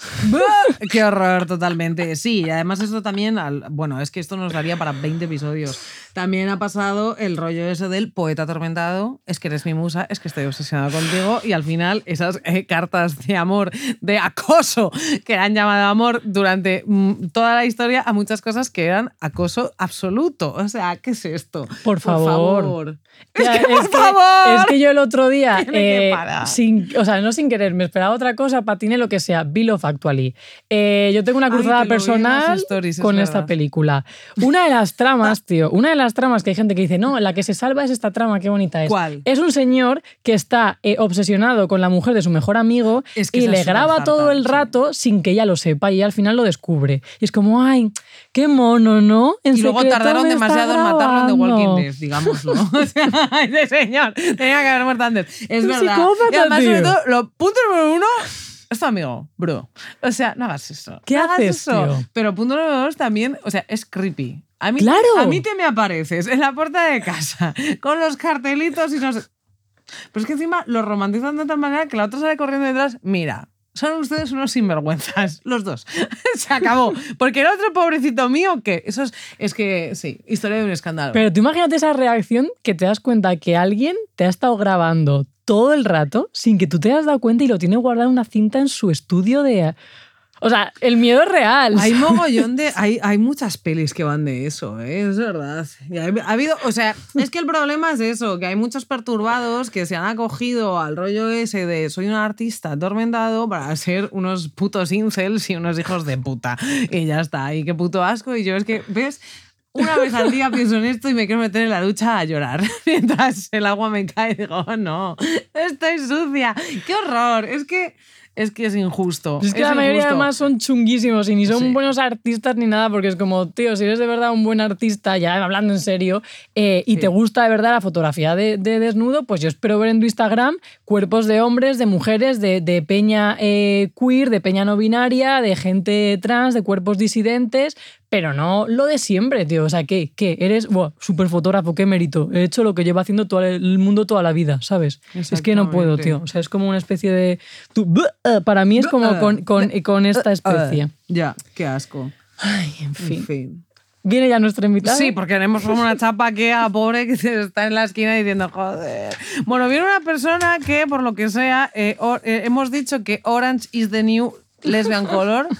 Speaker 2: [LAUGHS]
Speaker 1: Qué horror, totalmente. Sí, además esto también, al- bueno, es que esto nos daría para 20 episodios. También ha pasado el rollo ese del poeta atormentado, es que eres mi musa, es que estoy obsesionado contigo y al final esas eh, cartas de amor, de acoso, que han llamado amor durante mm, toda la historia a muchas cosas que eran acoso absoluto. O sea, ¿qué es esto?
Speaker 2: Por favor.
Speaker 1: favor.
Speaker 2: Tía,
Speaker 1: Es que, por
Speaker 2: es que-
Speaker 1: favor.
Speaker 2: Es que yo el otro día, eh, sin, o sea, no sin querer, me esperaba otra cosa, patiné lo que sea, Bill of Actually. Eh, yo tengo una cruzada personal
Speaker 1: stories,
Speaker 2: con esta película. Una de las tramas, [LAUGHS] tío, una de las tramas que hay gente que dice, no, la que se salva es esta trama, qué bonita es.
Speaker 1: ¿Cuál?
Speaker 2: Es un señor que está eh, obsesionado con la mujer de su mejor amigo
Speaker 1: Es que
Speaker 2: y le graba todo el
Speaker 1: sí.
Speaker 2: rato sin que ella lo sepa y al final lo descubre. Y es como, ay, qué mono, ¿no? En
Speaker 1: Y luego tardaron demasiado en matarlo en The Walking
Speaker 2: grabando".
Speaker 1: Dead, digámoslo. [LAUGHS] O sea, [LAUGHS] ese señor tenía que haber muerto antes. Es
Speaker 2: Un
Speaker 1: verdad. y además, sobre
Speaker 2: tío.
Speaker 1: todo, lo punto número uno. Es tu amigo, bro. O sea, no hagas eso.
Speaker 2: ¿Qué
Speaker 1: no hagas
Speaker 2: haces,
Speaker 1: eso.
Speaker 2: tío?
Speaker 1: Pero punto número dos también, o sea, es creepy. A mí,
Speaker 2: ¡Claro!
Speaker 1: A mí te me apareces en la puerta de casa con los cartelitos y no sé. Pero es que encima lo romantizan de tal manera que la otra sale corriendo detrás. Mira, son ustedes unos sinvergüenzas, [LAUGHS] los dos. [LAUGHS] Se acabó. Porque el otro pobrecito mío, que eso es, es que, sí, historia de un escándalo.
Speaker 2: Pero tú imagínate esa reacción que te das cuenta que alguien te ha estado grabando todo el rato sin que tú te hayas dado cuenta y lo tiene guardado en una cinta en su estudio de... O sea, el miedo es real.
Speaker 1: Hay [LAUGHS] mogollón de. Hay, hay muchas pelis que van de eso, ¿eh? es verdad. Y ha, ha habido. O sea, es que el problema es eso, que hay muchos perturbados que se han acogido al rollo ese de soy un artista atormentado para ser unos putos incels y unos hijos de puta. Y ya está. Y qué puto asco. Y yo es que, ¿ves? Una vez al día pienso en esto y me quiero meter en la ducha a llorar. [LAUGHS] Mientras el agua me cae, digo, oh, no, estoy sucia. ¡Qué horror! Es que es que es injusto.
Speaker 2: Es que la mayoría
Speaker 1: injusto.
Speaker 2: además son chunguísimos y ni son
Speaker 1: Sí.
Speaker 2: buenos artistas ni nada, porque es como, tío, si eres de verdad un buen artista, ya hablando en serio, eh, y
Speaker 1: Sí.
Speaker 2: te gusta de verdad la fotografía de, de desnudo, pues yo espero ver en tu Instagram cuerpos de hombres, de mujeres, de, de peña eh, queer, de peña no binaria, de gente trans, de cuerpos disidentes, pero no lo de siempre, tío. O sea, ¿qué? ¿Qué? Eres Buah, súper fotógrafo, qué mérito. He hecho lo que lleva haciendo todo el mundo toda la vida, ¿sabes? Es que no puedo, tío. O sea, es como una especie de... eh, para mí es como con, con, con esta especie.
Speaker 1: Ya, qué asco.
Speaker 2: Ay, en
Speaker 1: En
Speaker 2: fin.
Speaker 1: fin.
Speaker 2: Viene ya nuestra invitada.
Speaker 1: Sí, porque tenemos como una chapa que a pobre que se está en la esquina diciendo, joder. Bueno, viene una persona que, por lo que sea, eh, o- eh, hemos dicho que Orange is the new lesbian color. [LAUGHS]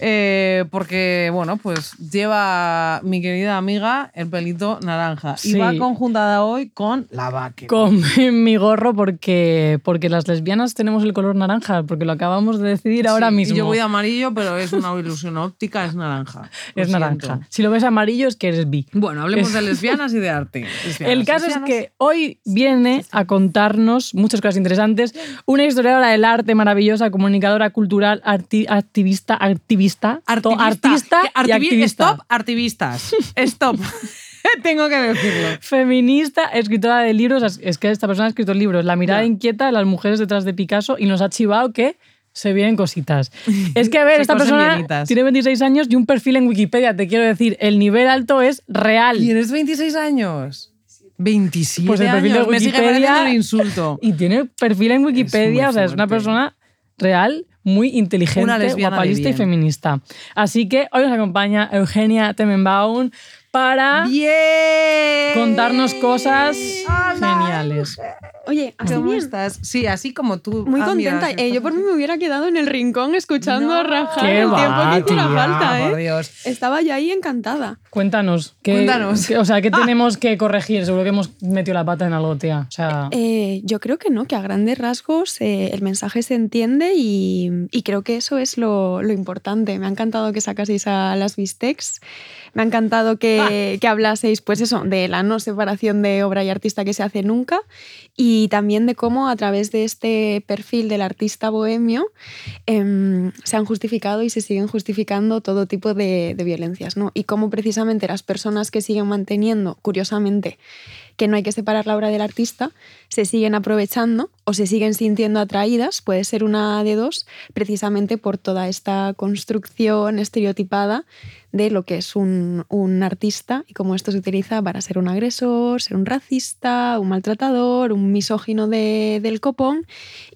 Speaker 1: eh, porque, bueno, pues lleva mi querida amiga el pelito naranja.
Speaker 2: Sí.
Speaker 1: Y va conjuntada hoy con la vaque.
Speaker 2: Con [LAUGHS] mi gorro porque, porque las lesbianas tenemos el color naranja, porque lo acabamos de decidir ahora
Speaker 1: y
Speaker 2: mismo.
Speaker 1: Yo voy de amarillo, pero es una ilusión óptica, es naranja. [LAUGHS]
Speaker 2: Es naranja. Si lo ves amarillo es que eres bi.
Speaker 1: Bueno, hablemos
Speaker 2: Es-
Speaker 1: de lesbianas y de arte. [LAUGHS] Lesbianas,
Speaker 2: El caso es que hoy viene a contarnos muchas cosas interesantes. Una historiadora del arte maravillosa, comunicadora cultural, arti- activista, activista, to- artista y activista.
Speaker 1: Stop, activistas. Stop. [LAUGHS] Tengo que decirlo.
Speaker 2: Feminista, escritora de libros. Es- que esta persona ha escrito libros. La mirada inquieta de las mujeres detrás de Picasso y nos ha chivado que se vienen cositas. Es que, a ver, [LAUGHS]
Speaker 1: Se
Speaker 2: esta persona tiene 26 años y un perfil en Wikipedia. Te quiero decir, el nivel alto es real.
Speaker 1: ¿Tienes 26 años? 27
Speaker 2: Pues el perfil de
Speaker 1: años. Me sigue
Speaker 2: Wikipedia-
Speaker 1: pareciendo un insulto. [LAUGHS]
Speaker 2: Y tiene perfil en Wikipedia, o sea, es una persona real, muy inteligente,
Speaker 1: Una
Speaker 2: guapalista y feminista. Así que hoy nos acompaña Eugenia Temenbaum para
Speaker 1: ¡Bien!
Speaker 2: contarnos cosas
Speaker 1: Hola.
Speaker 2: geniales.
Speaker 3: Oye, así
Speaker 1: ¿Cómo
Speaker 3: bien.
Speaker 1: estás? Sí, así como tú.
Speaker 3: Muy
Speaker 1: Ah, mira,
Speaker 3: contenta.
Speaker 1: sí,
Speaker 3: Eh, yo por mí me hubiera quedado en el rincón escuchando
Speaker 1: No.
Speaker 3: a rajar el
Speaker 2: va,
Speaker 3: tiempo que hiciera falta,
Speaker 1: por
Speaker 3: ¿eh?
Speaker 1: Dios.
Speaker 3: Estaba yo ahí encantada.
Speaker 2: Cuéntanos. ¿qué,
Speaker 1: Cuéntanos.
Speaker 2: qué- o sea, ¿qué [LAUGHS] tenemos que corregir? Seguro que hemos metido la pata en algo, tía. O sea,
Speaker 3: Eh, yo creo que no, que a grandes rasgos eh, el mensaje se entiende y, y creo que eso es lo, lo importante. Me ha encantado que sacaseis a las bistecs. Me ha encantado que, que hablaseis, pues eso, de la no separación de obra y artista que se hace nunca y también de cómo a través de este perfil del artista bohemio em, se han justificado y se siguen justificando todo tipo de, de violencias, ¿no? Y cómo precisamente las personas que siguen manteniendo, curiosamente, que no hay que separar la obra del artista, se siguen aprovechando o se siguen sintiendo atraídas, puede ser una de dos, precisamente por toda esta construcción estereotipada de lo que es un, un artista y cómo esto se utiliza para ser un agresor, ser un racista, un maltratador, un misógino de- del copón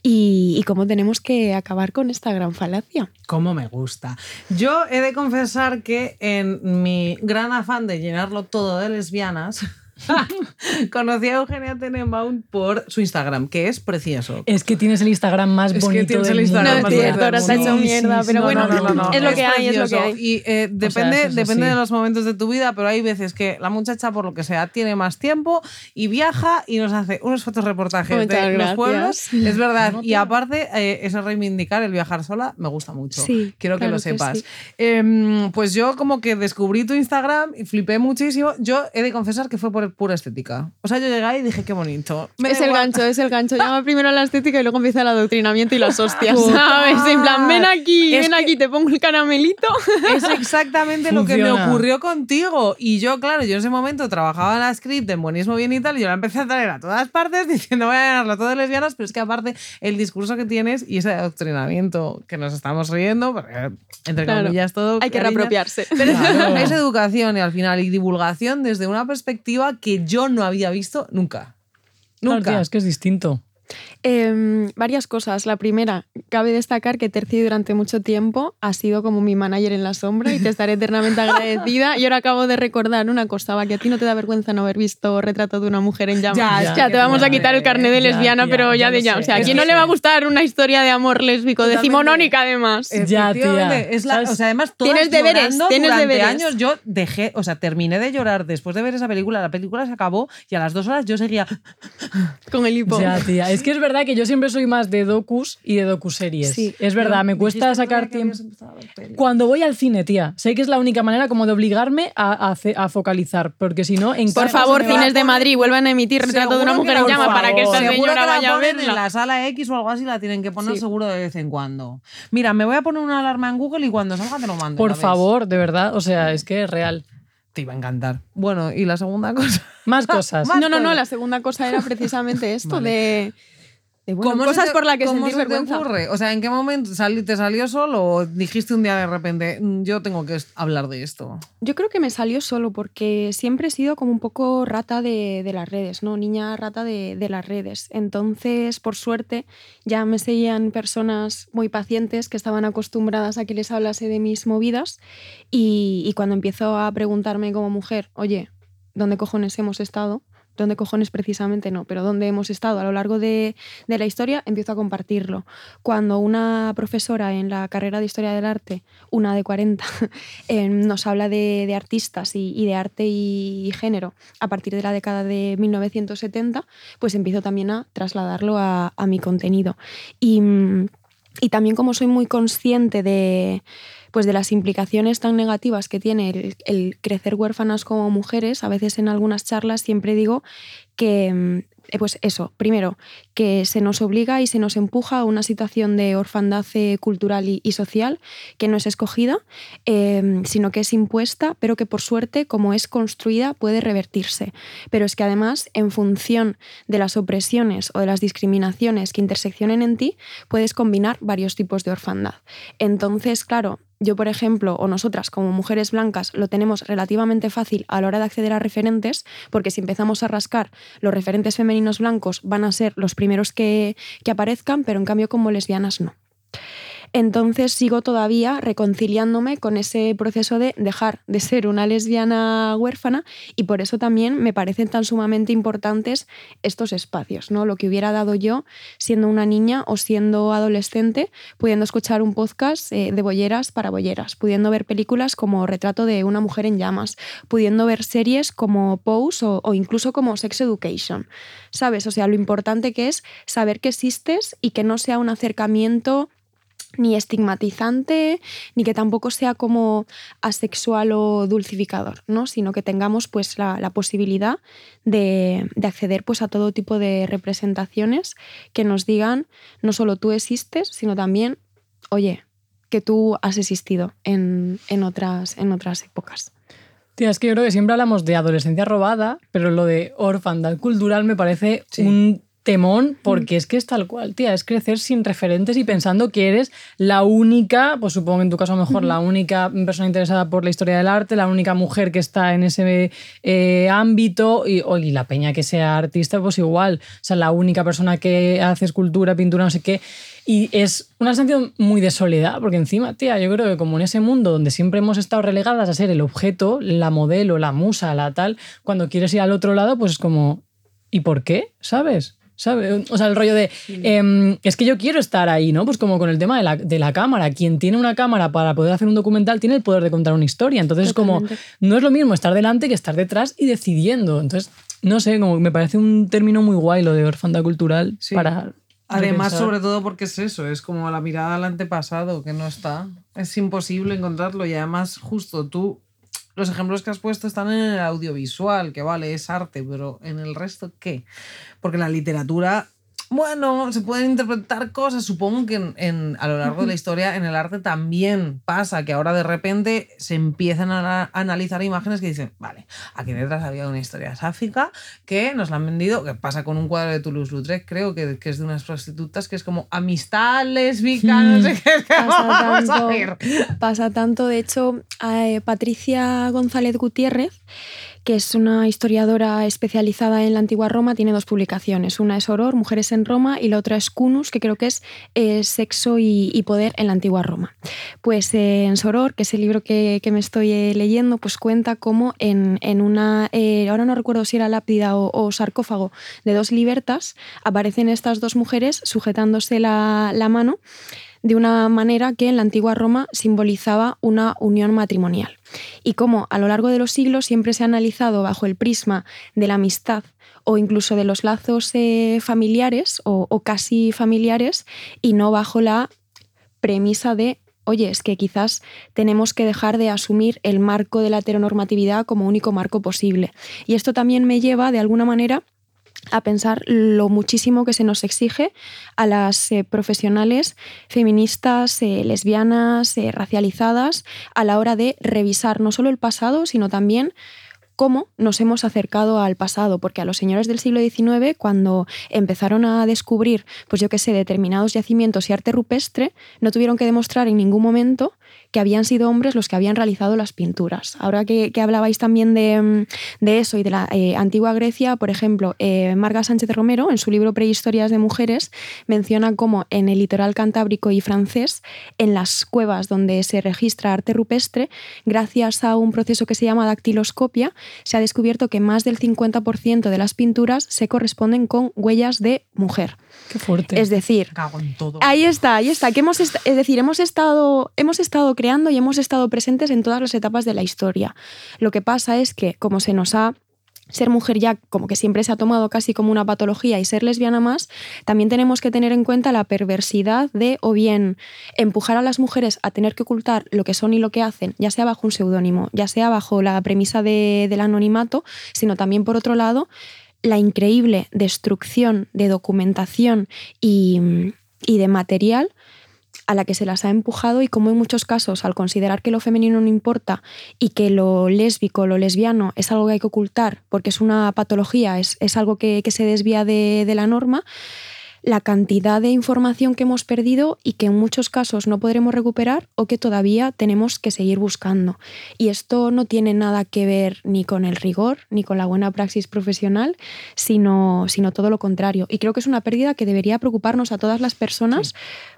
Speaker 3: y, y cómo tenemos que acabar con esta gran falacia.
Speaker 1: Cómo me gusta. Yo he de confesar que en mi gran afán de llenarlo todo de lesbianas, [LAUGHS] [LAUGHS] conocí a Eugenia Tenenbaum por su Instagram, que es precioso.
Speaker 2: es que tienes el Instagram más
Speaker 1: Es que tienes el Instagram
Speaker 2: mundo,
Speaker 3: No,
Speaker 1: más
Speaker 3: es ahora está hecho mierda, pero bueno, es lo que hay, es lo que hay.
Speaker 1: Y eh, depende,
Speaker 2: eso
Speaker 1: depende de los momentos de tu vida, pero hay veces que la muchacha, por lo que sea, tiene más tiempo y viaja y nos hace unos fotoreportajes
Speaker 3: Muchas
Speaker 1: de los pueblos. Es verdad.
Speaker 2: No,
Speaker 1: y aparte, eh, ese reivindicar el viajar sola me gusta mucho.
Speaker 3: Sí,
Speaker 1: Quiero que lo
Speaker 3: que
Speaker 1: sepas.
Speaker 3: sí.
Speaker 1: Em, pues yo como que descubrí tu Instagram y flipé muchísimo. Yo he de confesar que fue por pura estética. O sea, yo llegué ahí y dije, qué bonito. Me
Speaker 3: es el
Speaker 1: igual.
Speaker 3: gancho, es el gancho. Llama primero a la estética y luego empieza el adoctrinamiento y las hostias. ¿sabes? En plan, ven aquí,
Speaker 1: Es
Speaker 3: ven
Speaker 1: que-
Speaker 3: aquí, te pongo el caramelito.
Speaker 1: Es exactamente lo que me
Speaker 2: Funciona.
Speaker 1: ocurrió contigo. Y yo, claro, yo en ese momento trabajaba en la script en Buenismo Bien y tal, y yo la empecé a traer a todas partes [LAUGHS] diciendo voy a ganarlo todo de lesbianas, pero es que aparte el discurso que tienes y ese adoctrinamiento que nos estamos riendo, porque entre
Speaker 3: Claro.
Speaker 1: comillas todo.
Speaker 3: Hay que
Speaker 1: cariño,
Speaker 3: reapropiarse.
Speaker 1: Pero es-
Speaker 2: Claro.
Speaker 1: es educación y al final y divulgación desde una perspectiva que yo no había visto nunca.
Speaker 2: Claro,
Speaker 1: Nunca.
Speaker 2: tía, es que es distinto.
Speaker 3: Em, varias cosas. La primera, cabe destacar que Terci durante mucho tiempo ha sido como mi manager en la sombra y te estaré [LAUGHS] eternamente agradecida. Y ahora acabo de recordar una cosa, va, que a ti no te da vergüenza no haber visto retrato de una mujer en llamas.
Speaker 1: Ya,
Speaker 3: Ya,
Speaker 1: ya,
Speaker 3: te vamos
Speaker 1: ya,
Speaker 3: a quitar el carnet de
Speaker 2: ya,
Speaker 3: lesbiana, pero ya,
Speaker 2: ya
Speaker 3: de ya. O sea, ¿a quién no le va a gustar una historia de amor lésbico decimonónica además?
Speaker 2: Ya,
Speaker 1: Efectivamente,
Speaker 2: tía.
Speaker 1: Es la, o sea, además, todas
Speaker 3: Tienes deberes, tienes
Speaker 1: durante
Speaker 3: deberes.
Speaker 1: años yo dejé, o sea, terminé de llorar después de ver esa película. La película se acabó y a las dos horas yo seguía.
Speaker 3: Con el hipo.
Speaker 2: Ya, tía. Es que es verdad que yo siempre soy más de docus y de docuseries.
Speaker 3: Sí.
Speaker 2: Es verdad, me cuesta sacar tiempo. Cuando voy al cine, tía, sé que es la única manera como de obligarme a, a hace- a focalizar, porque si no, en
Speaker 3: Por favor, cines de Madrid, vuelvan a emitir retrato de una mujer en
Speaker 1: la-
Speaker 3: llama para que esta señora
Speaker 1: que la
Speaker 3: vaya a
Speaker 1: ponen en
Speaker 3: verla.
Speaker 1: la sala X o algo así la tienen que poner
Speaker 3: Sí.
Speaker 1: seguro de vez en cuando. Mira, me voy a poner una alarma en Google y cuando salga te lo mando.
Speaker 2: Por favor, de verdad, o sea, es que es real.
Speaker 1: Te iba a encantar. Bueno, y la segunda cosa.
Speaker 2: Más cosas. [LAUGHS]
Speaker 1: Más
Speaker 3: No, no, no, la segunda cosa era precisamente [LAUGHS] esto
Speaker 1: Vale.
Speaker 3: de, de, bueno,
Speaker 1: ¿Cómo
Speaker 3: cosas
Speaker 1: te-
Speaker 3: por las que
Speaker 1: cómo
Speaker 3: sentir
Speaker 1: se te
Speaker 3: vergüenza.
Speaker 1: ocurre? O sea, ¿en qué momento sali- te salió solo o dijiste un día de repente, "Mm, yo tengo que hablar de esto?
Speaker 3: Yo creo que me salió solo porque siempre he sido como un poco rata de, de las redes, ¿no? Niña rata de, de las redes. Entonces, por suerte, ya me seguían personas muy pacientes que estaban acostumbradas a que les hablase de mis movidas y, y cuando empiezo a preguntarme como mujer, oye, ¿dónde cojones hemos estado? ¿Dónde cojones precisamente no? Pero ¿dónde hemos estado a lo largo de, de la historia? Empiezo a compartirlo. Cuando una profesora en la carrera de Historia del Arte, una de 40, [LAUGHS] eh, nos habla de, de artistas y, y de arte y, género a partir de la década de 1970, pues empiezo también a trasladarlo a, a mi contenido. Y, y también como soy muy consciente de, pues de las implicaciones tan negativas que tiene el, crecer huérfanas como mujeres, a veces en algunas charlas siempre digo que, mm, eh, pues eso, primero, que se nos obliga y se nos empuja a una situación de orfandad eh, cultural y, social que no es escogida, eh, sino que es impuesta, pero que por suerte, como es construida, puede revertirse. Pero es que además, en función de las opresiones o de las discriminaciones que interseccionen en ti, puedes combinar varios tipos de orfandad. Entonces, claro, yo, por ejemplo, o nosotras como mujeres blancas lo tenemos relativamente fácil a la hora de acceder a referentes, porque si empezamos a rascar, los referentes femeninos blancos van a ser los primeros que, que aparezcan, pero en cambio como lesbianas no. Entonces sigo todavía reconciliándome con ese proceso de dejar de ser una lesbiana huérfana y por eso también me parecen tan sumamente importantes estos espacios, ¿no? Lo que hubiera dado yo siendo una niña o siendo adolescente, pudiendo escuchar un podcast eh, de bolleras para bolleras, pudiendo ver películas como Retrato de una mujer en llamas, pudiendo ver series como Pose o, o incluso como Sex Education, ¿sabes? O sea, lo importante que es saber que existes y que no sea un acercamiento ni estigmatizante, ni que tampoco sea como asexual o dulcificador, ¿no? sino que tengamos pues, la, la posibilidad de, de acceder pues, a todo tipo de representaciones que nos digan no solo tú existes, sino también, oye, que tú has existido en, en otras, en otras épocas.
Speaker 2: Tía, es que yo creo que siempre hablamos de adolescencia robada, pero lo de orfandad cultural me parece
Speaker 1: Sí.
Speaker 2: un temón porque es que es tal cual, tía, es crecer sin referentes y pensando que eres la única, pues supongo que en tu caso a lo mejor la única persona interesada por la historia del arte, la única mujer que está en ese eh, ámbito y, o- y la peña que sea artista, pues igual, o sea, la única persona que hace escultura, pintura, no sé qué. Y es una sensación muy de soledad, porque encima, tía, yo creo que como en ese mundo donde siempre hemos estado relegadas a ser el objeto, la modelo, la musa, la tal, cuando quieres ir al otro lado, pues es como, ¿y por qué? ¿Sabes? ¿Sabes? O sea, el rollo de, em, es que yo quiero estar ahí, ¿no? Pues como con el tema de la, de la cámara. Quien tiene una cámara para poder hacer un documental tiene el poder de contar una historia. Entonces es como, no es lo mismo estar delante que estar detrás y decidiendo. Entonces, no sé, como me parece un término muy guay lo de orfandad cultural
Speaker 1: Sí.
Speaker 2: para...
Speaker 1: Además,
Speaker 2: repensar.
Speaker 1: sobre todo porque es eso, es como la mirada al antepasado, que no está. Es imposible encontrarlo y además justo tú, los ejemplos que has puesto están en el audiovisual, que vale, es arte, pero en el resto, ¿qué? Porque la literatura, bueno, se pueden interpretar cosas, supongo que en, en- a lo largo de la [LAUGHS] historia en el arte también pasa, que ahora de repente se empiezan a, a analizar imágenes que dicen, vale, aquí detrás había una historia sáfica que nos la han vendido, que pasa con un cuadro de Toulouse-Lautrec, creo que, que es de unas prostitutas, que es como amistad lésbica, no sé qué, es que
Speaker 3: Pasa
Speaker 1: vamos a
Speaker 3: tanto,
Speaker 1: ver.
Speaker 3: pasa tanto. De hecho, eh, Patricia González Gutiérrez, que es una historiadora especializada en la antigua Roma, tiene dos publicaciones. Una es Horror, Mujeres en Roma, y la otra es Cunus, que creo que es eh, Sexo y, Poder en la antigua Roma. Pues eh, en Soror, que es el libro que, que me estoy eh, leyendo, pues cuenta cómo en, en una, ahora no recuerdo si era lápida o, o sarcófago de dos libertas, aparecen estas dos mujeres sujetándose la, la mano de una manera que en la antigua Roma simbolizaba una unión matrimonial. Y cómo a lo largo de los siglos siempre se ha analizado bajo el prisma de la amistad o incluso de los lazos eh, familiares o casi familiares y no bajo la premisa de oye, es que quizás tenemos que dejar de asumir el marco de la heteronormatividad como único marco posible. Y esto también me lleva, de alguna manera, a pensar lo muchísimo que se nos exige a las eh, profesionales feministas, eh, lesbianas, eh, racializadas, a la hora de revisar no solo el pasado, sino también cómo nos hemos acercado al pasado, porque a los señores del siglo XIX, cuando empezaron a descubrir, pues yo qué sé, determinados yacimientos y arte rupestre, no tuvieron que demostrar en ningún momento que habían sido hombres los que habían realizado las pinturas. Ahora que, hablabais también de, mm, eso y de la eh, antigua Grecia, por ejemplo, eh, Marga Sánchez Romero, en su libro Prehistorias de Mujeres, menciona cómo en el litoral cantábrico y francés, en las cuevas donde se registra arte rupestre, gracias a un proceso que se llama dactiloscopia, se ha descubierto que más del 50% de las pinturas se corresponden con huellas de mujer.
Speaker 2: Qué fuerte.
Speaker 3: Es decir, ahí está, ahí está, que hemos es decir, hemos estado, hemos estado y hemos estado presentes en todas las etapas de la historia. Lo que pasa es que como se nos ha ser mujer ya como que siempre se ha tomado casi como una patología y ser lesbiana más, también tenemos que tener en cuenta la perversidad de o bien empujar a las mujeres a tener que ocultar lo que son y lo que hacen, ya sea bajo un seudónimo, ya sea bajo la premisa del anonimato, sino también por otro lado la increíble destrucción de documentación y de material a la que se las ha empujado y como en muchos casos, al considerar que lo femenino no importa y que lo lésbico, lo lesbiano es algo que hay que ocultar porque es una patología, es, algo que, se desvía de, de la norma, la cantidad de información que hemos perdido y que en muchos casos no podremos recuperar o que todavía tenemos que seguir buscando. Y esto no tiene nada que ver ni con el rigor ni con la buena praxis profesional, sino, sino todo lo contrario. Y creo que es una pérdida que debería preocuparnos a todas las personas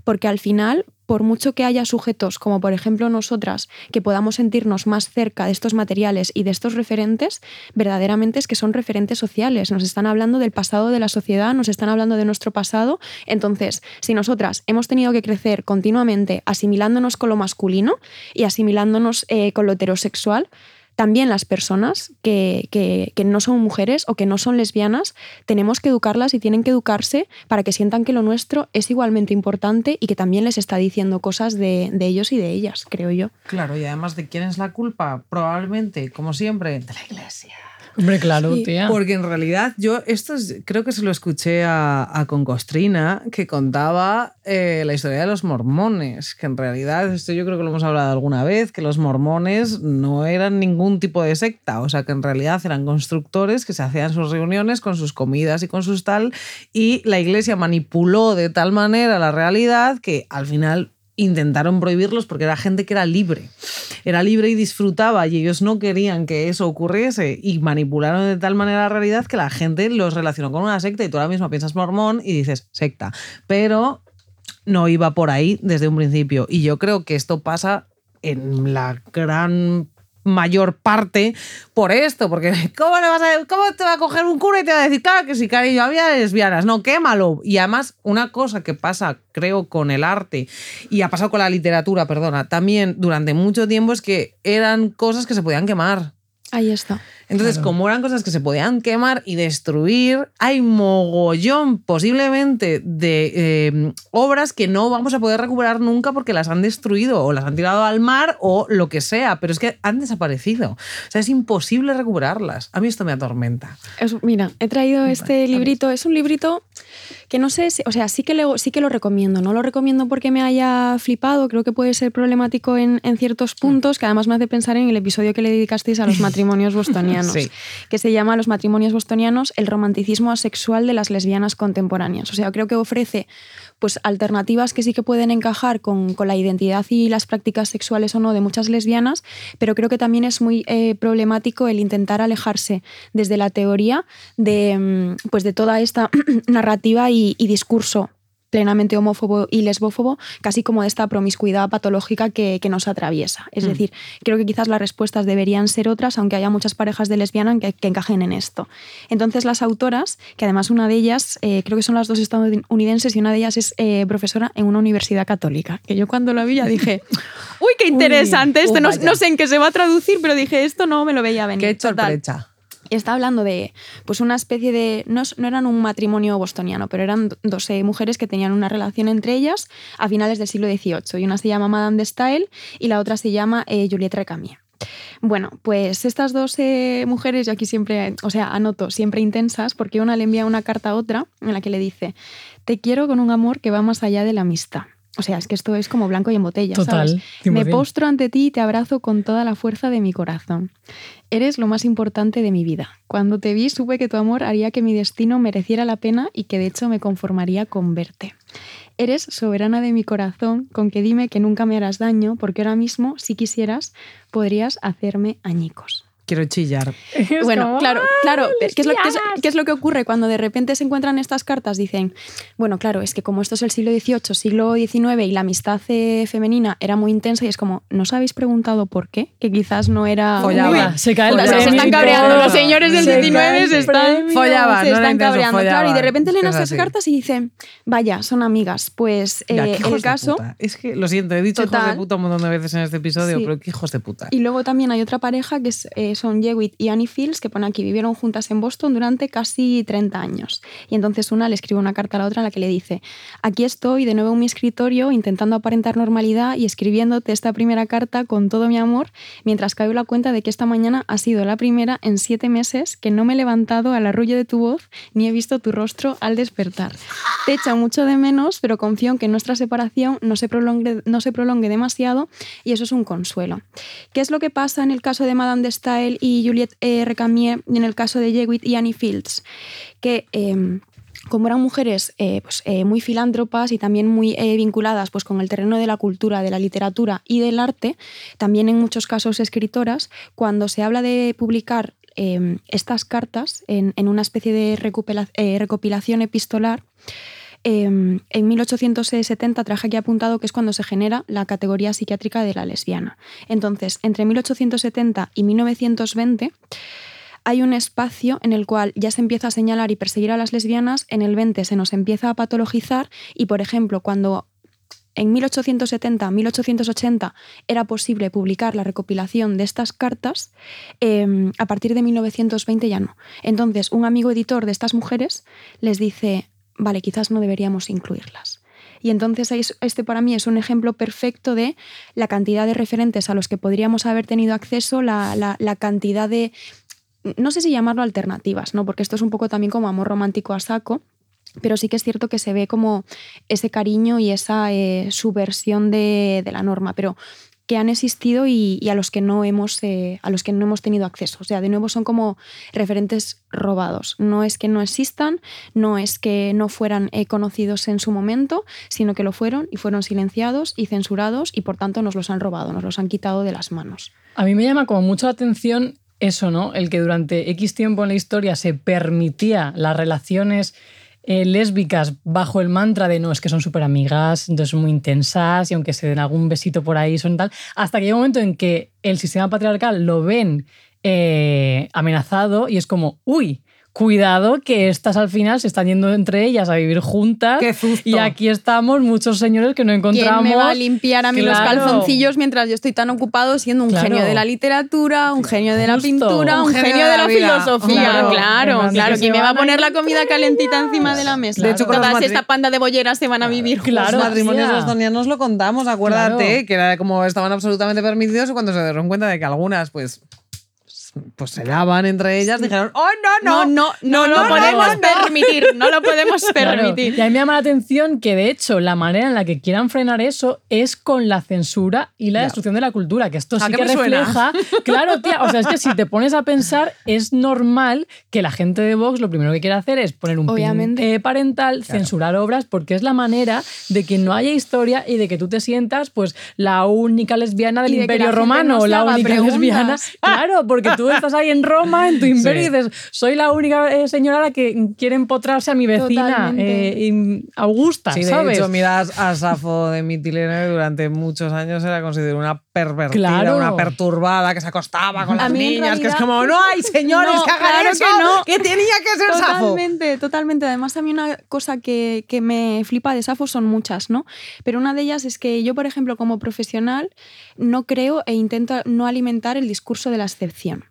Speaker 3: porque al final por mucho que haya sujetos, como por ejemplo nosotras, que podamos sentirnos más cerca de estos materiales y de estos referentes, verdaderamente es que son referentes sociales. Nos están hablando del pasado de la sociedad, nos están hablando de nuestro pasado. Entonces, si nosotras hemos tenido que crecer continuamente asimilándonos con lo masculino y asimilándonos eh, con lo heterosexual, también las personas que, que, no son mujeres o que no son lesbianas, tenemos que educarlas y tienen que educarse para que sientan que lo nuestro es igualmente importante y que también les está diciendo cosas de, de ellos y de ellas, creo yo.
Speaker 1: Claro, y además de quién es la culpa, probablemente, como siempre, de la iglesia.
Speaker 2: Hombre, claro, tía.
Speaker 1: Porque en realidad yo esto creo que se lo escuché a, a Concostrina, que contaba eh, la historia de los mormones, que en realidad, esto yo creo que lo hemos hablado alguna vez, que los mormones no eran ningún tipo de secta, o sea, que en realidad eran constructores que se hacían sus reuniones con sus comidas y con sus tal, y la iglesia manipuló de tal manera la realidad que al final intentaron prohibirlos porque era gente que era libre. Era libre y disfrutaba y ellos no querían que eso ocurriese y manipularon de tal manera la realidad que la gente los relacionó con una secta y tú ahora mismo piensas mormón y dices secta. Pero no iba por ahí desde un principio y yo creo que esto pasa en la gran mayor parte por esto, porque [LAUGHS] ¿cómo, le vas a, ¿cómo te va a coger un cura y te va a decir, claro que sí, cariño, había lesbianas? No, quémalo. Y además, una cosa que pasa, creo, con el arte y ha pasado con la literatura, perdona, también durante mucho tiempo es que eran cosas que se podían quemar.
Speaker 3: Ahí está.
Speaker 1: Entonces, como eran cosas que se podían quemar y destruir, hay mogollón posiblemente de eh, obras que no vamos a poder recuperar nunca porque las han destruido o las han tirado al mar o lo que sea, pero es que han desaparecido. O sea, es imposible recuperarlas. A mí esto me atormenta.
Speaker 3: mira, he traído este librito. Es un librito que no sé, o sea, sí que, lo, sí que lo recomiendo. No lo recomiendo porque me haya flipado, creo que puede ser problemático en, en ciertos puntos, que además me hace pensar en el episodio que le dedicasteis a los [LAUGHS] matrimonios bostonianos, que se llama Los matrimonios bostonianos, el romanticismo asexual de las lesbianas contemporáneas. O sea, creo que ofrece pues alternativas que sí que pueden encajar con, con, la identidad y las prácticas sexuales o no de muchas lesbianas, pero creo que también es muy eh, problemático el intentar alejarse desde la teoría de, mm, pues de toda esta [CLEARS THROAT] narrativa y, discurso plenamente homófobo y lesbófobo, casi como de esta promiscuidad patológica que, que nos atraviesa. Es
Speaker 1: Mm.
Speaker 3: decir, creo que quizás las respuestas deberían ser otras, aunque haya muchas parejas de lesbianas que, que encajen en esto. Entonces las autoras, que además una de ellas, eh, creo que son las dos estadounidenses y una de ellas es eh, profesora en una universidad católica, que yo cuando la vi ya dije, [LAUGHS] uy, qué interesante, esto
Speaker 1: uh,
Speaker 3: no, no sé en qué se va a traducir, pero dije, esto no me lo veía venir.
Speaker 1: Qué sorpresa.
Speaker 3: Está hablando de pues una especie de. No, no eran un matrimonio bostoniano, pero eran do- dos eh, mujeres que tenían una relación entre ellas a finales del siglo XVIII. Y una se llama Madame de Stael y la otra se llama eh, Juliette Recamier. Bueno, pues estas dos eh, mujeres, yo aquí siempre, o sea, anoto, siempre intensas, porque una le envía una carta a otra en la que le dice: Te quiero con un amor que va más allá de la amistad. O sea, es que esto es como blanco y en botella.
Speaker 2: Total,
Speaker 3: ¿sabes? Me
Speaker 2: 100%.
Speaker 3: postro ante ti y te abrazo con toda la fuerza de mi corazón. Eres lo más importante de mi vida. Cuando te vi supe que tu amor haría que mi destino mereciera la pena y que de hecho me conformaría con verte. Eres soberana de mi corazón, con que dime que nunca me harás daño, porque ahora mismo, si quisieras, podrías hacerme añicos.
Speaker 1: Quiero chillar.
Speaker 2: Es
Speaker 3: bueno,
Speaker 2: como,
Speaker 3: claro,
Speaker 2: ¡ah,
Speaker 3: claro. ¿Qué es, lo, qué es-
Speaker 2: lesbianas!
Speaker 3: qué es lo que ocurre cuando de repente se encuentran estas cartas? Dicen, bueno, claro, es que como esto es el siglo XVIII, siglo XIX y la amistad eh, femenina era muy intensa y es como, ¿no os habéis preguntado por qué? Que quizás no era...
Speaker 1: Follaba.
Speaker 3: Uy,
Speaker 2: Se cae el
Speaker 3: o sea, se
Speaker 1: Follaba.
Speaker 3: están cabreando los señores del
Speaker 2: Se cae
Speaker 3: 19,
Speaker 2: el
Speaker 3: se están,
Speaker 2: premio.
Speaker 1: Follaban,
Speaker 3: se
Speaker 1: no
Speaker 3: están
Speaker 1: intenso,
Speaker 3: cabreando. Claro, y de repente leen
Speaker 1: Es
Speaker 3: estas
Speaker 1: así.
Speaker 3: cartas y dicen, vaya, son amigas. Pues eh, el caso...
Speaker 1: Es que, lo siento, he dicho hijos de puta un montón de veces en este episodio,
Speaker 3: Sí.
Speaker 1: pero qué hijos de puta.
Speaker 3: Y luego también hay otra pareja que es, eh, son Jewitt y Annie Fields, que pone aquí, vivieron juntas en Boston durante casi 30 años. Y entonces una le escribe una carta a la otra en la que le dice, aquí estoy de nuevo en mi escritorio intentando aparentar normalidad y escribiéndote esta primera carta con todo mi amor, mientras caigo la cuenta de que esta mañana ha sido la primera en siete meses que no me he levantado al arrullo de tu voz ni he visto tu rostro al despertar. Te echo mucho de menos, pero confío en que nuestra separación no se prolongue, no se prolongue demasiado y eso es un consuelo. ¿Qué es lo que pasa en el caso de Madame de Stael y Juliette eh, Recamier y en el caso de Jewitt y Annie Fields? Que... em, como eran mujeres eh, pues, eh, muy filántropas y también muy eh, vinculadas pues, con el terreno de la cultura, de la literatura y del arte, también en muchos casos escritoras, cuando se habla de publicar eh, estas cartas en, en una especie de recopilación epistolar, eh, en 1870 traje aquí apuntado que es cuando se genera la categoría psiquiátrica de la lesbiana. Entonces, entre 1870 y 1920 hay un espacio en el cual ya se empieza a señalar y perseguir a las lesbianas, en el 20 se nos empieza a patologizar y, por ejemplo, cuando en 1870, 1880 era posible publicar la recopilación de estas cartas, eh, a partir de 1920 ya no. Entonces, un amigo editor de estas mujeres les dice, vale, quizás no deberíamos incluirlas. Y entonces es- este para mí es un ejemplo perfecto de la cantidad de referentes a los que podríamos haber tenido acceso, la, la- la cantidad de, no sé si llamarlo alternativas, ¿no? porque esto es un poco también como amor romántico a saco, pero sí que es cierto que se ve como ese cariño y esa eh, subversión de, de la norma, pero que han existido y, a los que no hemos eh, a los que no hemos tenido acceso. O sea, de nuevo son como referentes robados. No es que no existan, no es que no fueran eh, conocidos en su momento, sino que lo fueron y fueron silenciados y censurados y por tanto nos los han robado, nos los han quitado de las manos.
Speaker 2: A mí me llama como mucho la atención eso, ¿no? El que durante X tiempo en la historia se permitía las relaciones eh, lésbicas bajo el mantra de no, es que son súper amigas, entonces son muy intensas y aunque se den algún besito por ahí son tal, hasta que llega un momento en que el sistema patriarcal lo ven eh, amenazado y es como, uy, cuidado que estas al final se están yendo entre ellas a vivir juntas
Speaker 1: ¡Qué susto!
Speaker 2: y aquí estamos muchos señores que no encontramos.
Speaker 3: ¿Quién me va a limpiar a mí los calzoncillos mientras yo estoy tan ocupado siendo un
Speaker 2: Claro.
Speaker 3: genio de la literatura, un genio de la pintura, un, genio, de la, filosofía?
Speaker 2: Claro.
Speaker 3: Claro, claro. ¿Quién me va a poner la comida calentita encima de la mesa?
Speaker 1: De hecho, con
Speaker 3: Todas esta panda de bolleras se van a vivir
Speaker 2: Claro.
Speaker 1: Los
Speaker 3: juntas.
Speaker 1: matrimonios bostonianos lo contamos, acuérdate,
Speaker 2: Claro.
Speaker 1: que era como estaban absolutamente permitidos y cuando se dieron cuenta de que algunas, pues, pues se daban entre ellas, dijeron, ¡oh, no,
Speaker 3: No,
Speaker 1: no!
Speaker 3: no, no, lo
Speaker 1: no,
Speaker 3: podemos
Speaker 1: no.
Speaker 3: permitir, no lo podemos [LAUGHS]
Speaker 2: Claro.
Speaker 3: permitir.
Speaker 2: Y a mí me llama la atención que, de hecho, la manera en la que quieran frenar eso es con la censura y la destrucción de la cultura, que esto
Speaker 1: ¿A
Speaker 2: sí que
Speaker 1: me suena?
Speaker 2: refleja. [LAUGHS] Claro, tía, o sea, es que si te pones a pensar, es normal que la gente de Vox lo primero que quiera hacer es poner un pin
Speaker 3: Obviamente.
Speaker 2: eh, parental, censurar obras, porque es la manera de que no haya historia y de que tú te sientas, pues, la única lesbiana del
Speaker 3: Y de
Speaker 2: Imperio
Speaker 3: la gente
Speaker 2: Romano,
Speaker 3: no
Speaker 2: la
Speaker 3: haga
Speaker 2: única
Speaker 3: preguntas.
Speaker 2: lesbiana. [LAUGHS] Claro, porque tú tú estás ahí en Roma, en tu imperio, y dices, soy la única eh, señora a la que quiere empotrarse a mi vecina eh, y- Augusta,
Speaker 1: Sí, de
Speaker 2: ¿sabes?
Speaker 1: hecho, miras a Safo de Mitilene durante muchos años era considerada una pervertida,
Speaker 2: Claro.
Speaker 1: una perturbada que se acostaba con
Speaker 3: A
Speaker 1: las niñas, que es como, no hay señores
Speaker 3: No,
Speaker 1: que hagan
Speaker 3: claro
Speaker 1: eso,
Speaker 3: que no.
Speaker 1: que tenía que ser Safo.
Speaker 3: Totalmente, totalmente. Además, a mí una cosa que, que me flipa de Safo son muchas, ¿no? Pero una de ellas es que yo, por ejemplo, como profesional, no creo e intento no alimentar el discurso de la excepción.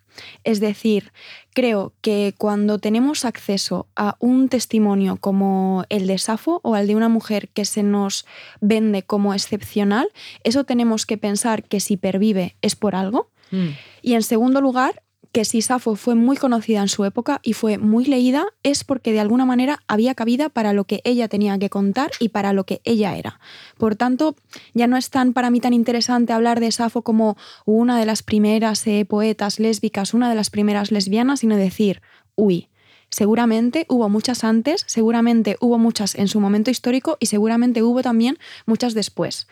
Speaker 3: Es decir, creo que cuando tenemos acceso a un testimonio como el de Safo o al de una mujer que se nos vende como excepcional, eso tenemos que pensar que si pervive es por algo.
Speaker 1: Mm.
Speaker 3: Y en segundo lugar, que si Safo fue muy conocida en su época y fue muy leída, es porque de alguna manera había cabida para lo que ella tenía que contar y para lo que ella era. Por tanto, ya no es tan para mí tan interesante hablar de Safo como una de las primeras eh, poetas lésbicas, una de las primeras lesbianas, sino decir, uy, seguramente hubo muchas antes, seguramente hubo muchas en su momento histórico y seguramente hubo también muchas después.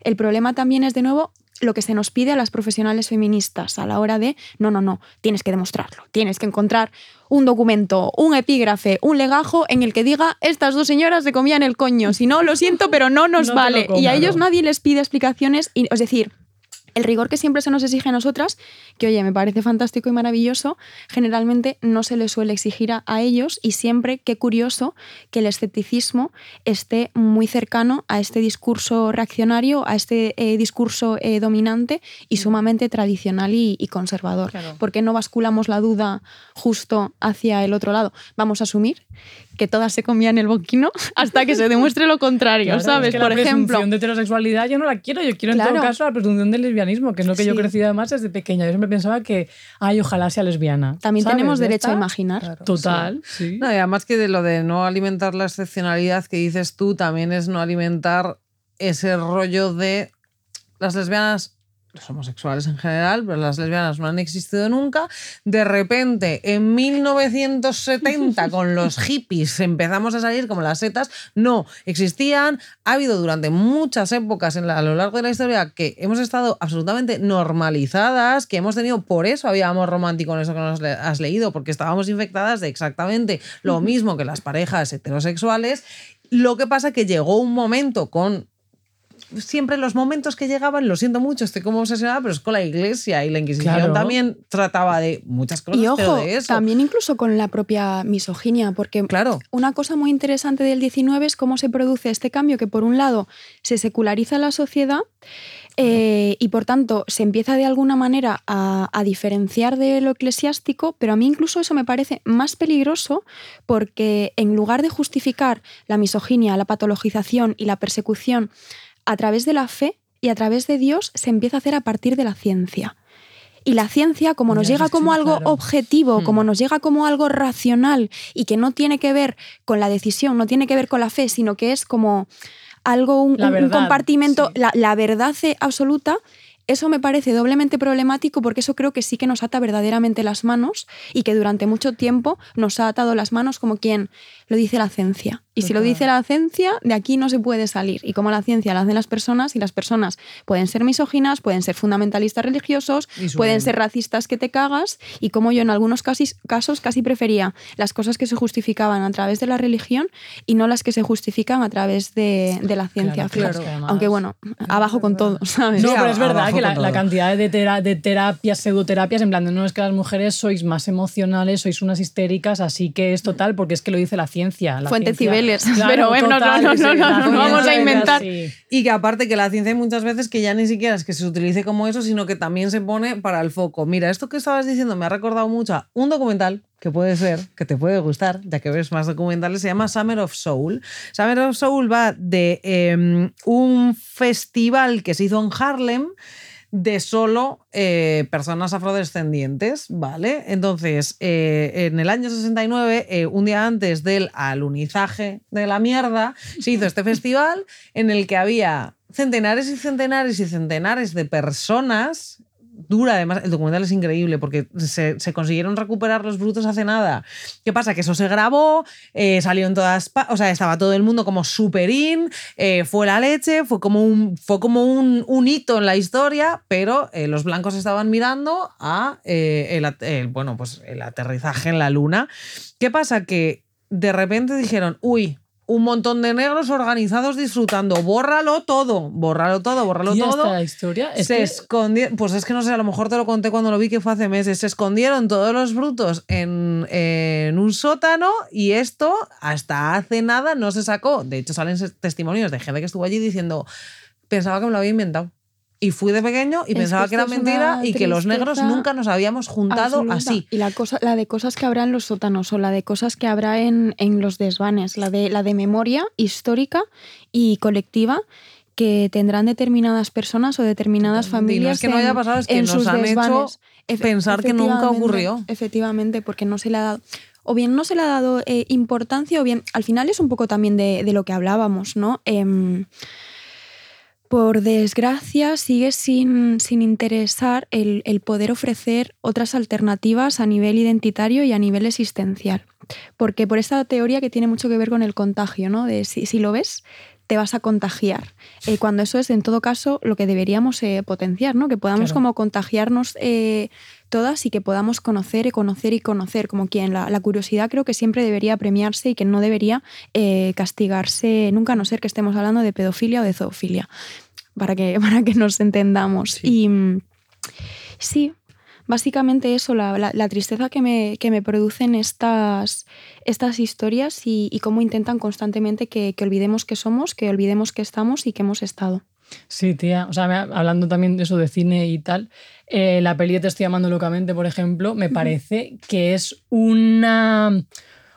Speaker 3: El problema también es, de nuevo, lo que se nos pide a las profesionales feministas a la hora de, no, no, no, tienes que demostrarlo, tienes que encontrar un documento, un epígrafe, un legajo en el que diga, estas dos señoras se comían el coño, si no, lo siento, pero no nos [LAUGHS]
Speaker 2: No
Speaker 3: vale. y a ellos nadie les pide explicaciones, y, es decir, el rigor que siempre se nos exige a nosotras, que oye, me parece fantástico y maravilloso, generalmente no se les suele exigir a, a ellos y siempre, qué curioso que el escepticismo esté muy cercano a este discurso reaccionario, a este eh, discurso eh, dominante y sumamente tradicional y, y conservador.
Speaker 1: Claro.
Speaker 3: ¿Por qué no basculamos la duda justo hacia el otro lado? Vamos a asumir que todas se comían el boquino [LAUGHS] hasta que se demuestre lo contrario,
Speaker 2: Claro,
Speaker 3: ¿sabes?
Speaker 2: es que
Speaker 3: Por
Speaker 2: la
Speaker 3: ejemplo.
Speaker 2: presunción de heterosexualidad yo no la quiero, yo quiero en todo caso la presunción del lesbianismo, que es lo que yo he
Speaker 3: Sí.
Speaker 2: crecido además desde pequeña. Yo siempre pensaba que, ay, ojalá sea lesbiana.
Speaker 3: También
Speaker 2: ¿sabes?
Speaker 3: tenemos derecho a imaginar.
Speaker 1: Claro,
Speaker 2: Total, sí.
Speaker 1: No, y además que de lo de no alimentar la excepcionalidad que dices tú, también es no alimentar ese rollo de las lesbianas, los homosexuales en general, pero las lesbianas no han existido nunca. De repente, en 1970, con los hippies, empezamos a salir como las setas. No, existían. Ha habido durante muchas épocas en la- a lo largo de la historia que hemos estado absolutamente normalizadas, que hemos tenido, por eso había amor romántico en eso que nos has leído, porque estábamos infectadas de exactamente lo mismo que las parejas heterosexuales. Lo que pasa que llegó un momento con siempre los momentos que llegaban, lo siento mucho, estoy como obsesionada, pero es con la iglesia y la Inquisición
Speaker 2: Claro.
Speaker 1: también trataba de muchas cosas,
Speaker 3: Y ojo,
Speaker 1: de eso.
Speaker 3: también incluso con la propia misoginia, porque
Speaker 1: Claro.
Speaker 3: una cosa muy interesante del 19 es cómo se produce este cambio, que por un lado se seculariza la sociedad eh, y por tanto se empieza de alguna manera a, a diferenciar de lo eclesiástico, pero a mí incluso eso me parece más peligroso porque en lugar de justificar la misoginia, la patologización y la persecución a través de la fe y a través de Dios, se empieza a hacer a partir de la ciencia. Y la ciencia, como nos
Speaker 2: Ya,
Speaker 3: llega como algo
Speaker 2: claro.
Speaker 3: objetivo,
Speaker 1: Hmm.
Speaker 3: como nos llega como algo racional y que no tiene que ver con la decisión, no tiene que ver con la fe, sino que es como algo, un, compartimento,
Speaker 2: sí.
Speaker 3: la, la verdad eh, absoluta, eso me parece doblemente problemático porque eso creo que sí que nos ata verdaderamente las manos y que durante mucho tiempo nos ha atado las manos como quien lo dice la ciencia. Y si lo dice la ciencia, de aquí no se puede salir. Y como la ciencia la hacen las personas, y las personas pueden ser misóginas, pueden ser fundamentalistas religiosos, pueden ser racistas que te cagas, y como yo en algunos casis- casos casi prefería las cosas que se justificaban a través de la religión y no las que se justifican a través de, de la ciencia.
Speaker 2: Claro, además-
Speaker 3: Aunque bueno, abajo con todo, ¿sabes?
Speaker 2: No, pero es verdad
Speaker 1: abajo
Speaker 2: que la, la cantidad de, tera- de terapias, pseudoterapias, en plan, de, no es que las mujeres sois más emocionales, sois unas histéricas, así que es total, porque es que lo dice la ciencia. La
Speaker 3: Fuente
Speaker 2: ciencia.
Speaker 3: Cibeles. [LAUGHS] Pero bueno, no, no,
Speaker 2: total,
Speaker 3: no, no,
Speaker 2: la
Speaker 3: no,
Speaker 2: ciencia
Speaker 3: vamos a inventar.
Speaker 1: Y que aparte que la ciencia hay muchas veces que ya ni siquiera es que se utilice como eso, sino que también se pone para el foco. Mira, esto que estabas diciendo me ha recordado mucho a un documental que puede ser, que te puede gustar, ya que ves más documentales, se llama Summer of Soul. Summer of Soul va de eh, un festival que se hizo en Harlem de solo eh, personas afrodescendientes, ¿vale? Entonces, eh, en el año 69, eh, un día antes del alunizaje de la mierda, se hizo este festival en el que había centenares y centenares y centenares de personas dura, además el documental es increíble porque se, se consiguieron recuperar los brutos hace nada. ¿Qué pasa? Que eso se grabó, eh, salió en todas, o sea, estaba todo el mundo como super in, eh, fue la leche, fue como un, fue como un, un hito en la historia, pero eh, los blancos estaban mirando a el, el, bueno, pues el aterrizaje en la luna. ¿Qué pasa? Que de repente dijeron, uy, un montón de negros organizados disfrutando, bórralo todo, bórralo todo, bórralo todo.
Speaker 2: esta historia es
Speaker 1: se
Speaker 2: que-
Speaker 1: escondieron, pues es que no sé, a lo mejor te lo conté cuando lo vi que fue hace meses, se escondieron todos los brutos en, en un sótano y esto hasta hace nada no se sacó. De hecho salen testimonios de gente que estuvo allí diciendo, pensaba que me lo había inventado. Y fui de pequeño y
Speaker 3: Es
Speaker 1: pensaba
Speaker 3: que
Speaker 1: que era mentira y que los negros nunca nos habíamos juntado
Speaker 3: Absoluta.
Speaker 1: así.
Speaker 3: Y la, cosa, la de cosas que habrá en los sótanos o la de cosas que habrá en, en los desvanes, la de, la de memoria histórica y colectiva que tendrán determinadas personas o determinadas
Speaker 1: Totalmente. Y no
Speaker 3: familias
Speaker 1: es que no haya pasado, es que nos han hecho
Speaker 3: desvanes.
Speaker 1: Pensar que nunca ocurrió.
Speaker 3: Efectivamente, porque no se le ha dado... O bien no se le ha dado eh, importancia, o bien al final es un poco también de, de lo que hablábamos, ¿no? Em, por desgracia, sigue sin, sin interesar el, el poder ofrecer otras alternativas a nivel identitario y a nivel existencial. Porque por esta teoría que tiene mucho que ver con el contagio, ¿no? De si, si lo ves, te vas a contagiar. Eh, cuando eso es, en todo caso, lo que deberíamos eh, potenciar, ¿no? Que podamos
Speaker 2: Claro.
Speaker 3: como contagiarnos eh, todas y que podamos conocer y conocer y conocer, como quien la, la curiosidad creo que siempre debería premiarse y que no debería eh, castigarse nunca, a no ser que estemos hablando de pedofilia o de zoofilia, para que, [LAUGHS] para que nos entendamos.
Speaker 2: Sí.
Speaker 3: Y mm, sí, básicamente eso, la, la- la tristeza que me, que me producen estas, estas historias y, y cómo intentan constantemente que, que olvidemos que somos, que olvidemos que estamos y que hemos estado.
Speaker 2: Sí, tía. O sea, hablando también de eso de cine y tal, eh, la peli de Te estoy amando locamente, por ejemplo, me parece que es una.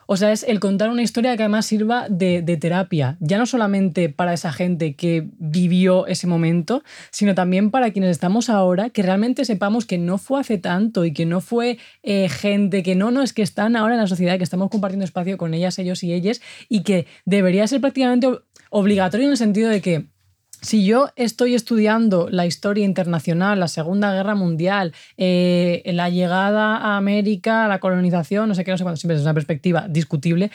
Speaker 2: O sea, es el contar una historia que además sirva de, terapia, ya no solamente para esa gente que vivió ese momento, sino también para quienes estamos ahora, que realmente sepamos que no fue hace tanto y que no fue eh, gente que no, no, es que están ahora en la sociedad, que estamos compartiendo espacio con ellas, ellos y ellas, y que debería ser prácticamente ob- obligatorio en el sentido de que si yo estoy estudiando la historia internacional, la Segunda Guerra Mundial, eh, la llegada a América, la colonización, no sé qué, no sé cuánto, siempre es una perspectiva discutible,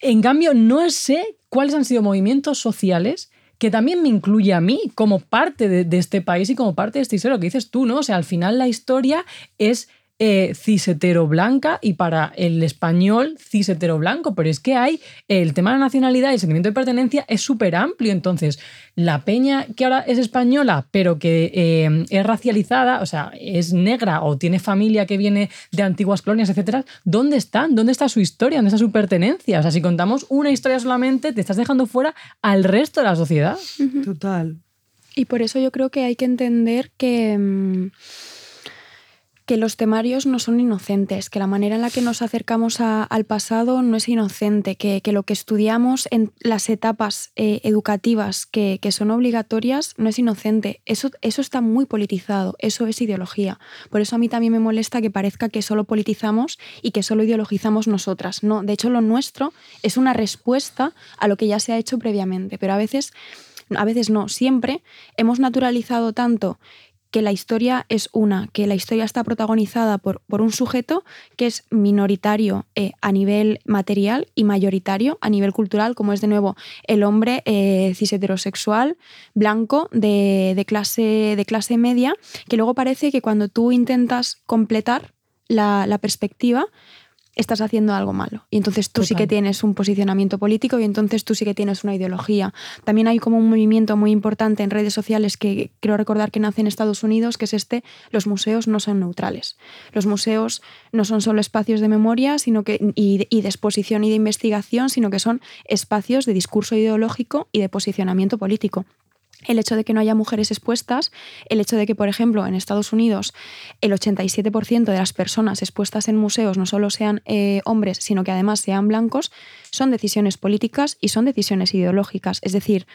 Speaker 2: en cambio no sé cuáles han sido movimientos sociales que también me incluye a mí como parte de, de este país y como parte de esta historia, lo que dices tú, ¿no? O sea, al final la historia es eh, cis-hetero blanca y para el español cis-hetero blanco, pero es que hay el tema de la nacionalidad y el sentimiento de pertenencia es súper amplio, entonces la peña que ahora es española pero que eh, es racializada, o sea, es negra o tiene familia que viene de antiguas colonias, etcétera, ¿dónde están? ¿Dónde está su historia? ¿Dónde está su pertenencia? O sea, si contamos una historia solamente, te estás dejando fuera al resto de la sociedad.
Speaker 1: Total.
Speaker 3: Y por eso yo creo que hay que entender que, mm, que los temarios no son inocentes, que la manera en la que nos acercamos al pasado no es inocente, que, que lo que estudiamos en las etapas eh, educativas que, que son obligatorias no es inocente. Eso, eso está muy politizado, eso es ideología. Por eso a mí también me molesta que parezca que solo politizamos y que solo ideologizamos nosotras. No, de hecho lo nuestro es una respuesta a lo que ya se ha hecho previamente, pero a veces a veces no, siempre hemos naturalizado tanto que la historia es una, que la historia está protagonizada por, por un sujeto que es minoritario eh, a nivel material y mayoritario a nivel cultural, como es de nuevo el hombre eh, cis heterosexual, blanco, de, de clase, de clase media, que luego parece que cuando tú intentas completar la, la perspectiva, estás haciendo algo malo. Y entonces tú sí que tienes un posicionamiento político y entonces tú sí que tienes una ideología. También hay como un movimiento muy importante en redes sociales que creo recordar que nace en Estados Unidos, que es este, los museos no son neutrales. Los museos no son solo espacios de memoria sino que, y de exposición y de investigación, sino que son espacios de discurso ideológico y de posicionamiento político el hecho de que no haya mujeres expuestas, el hecho de que, por ejemplo, en Estados Unidos el 87% de las personas expuestas en museos no solo sean eh, hombres, sino que además sean blancos, son decisiones políticas y son decisiones ideológicas. Es decir,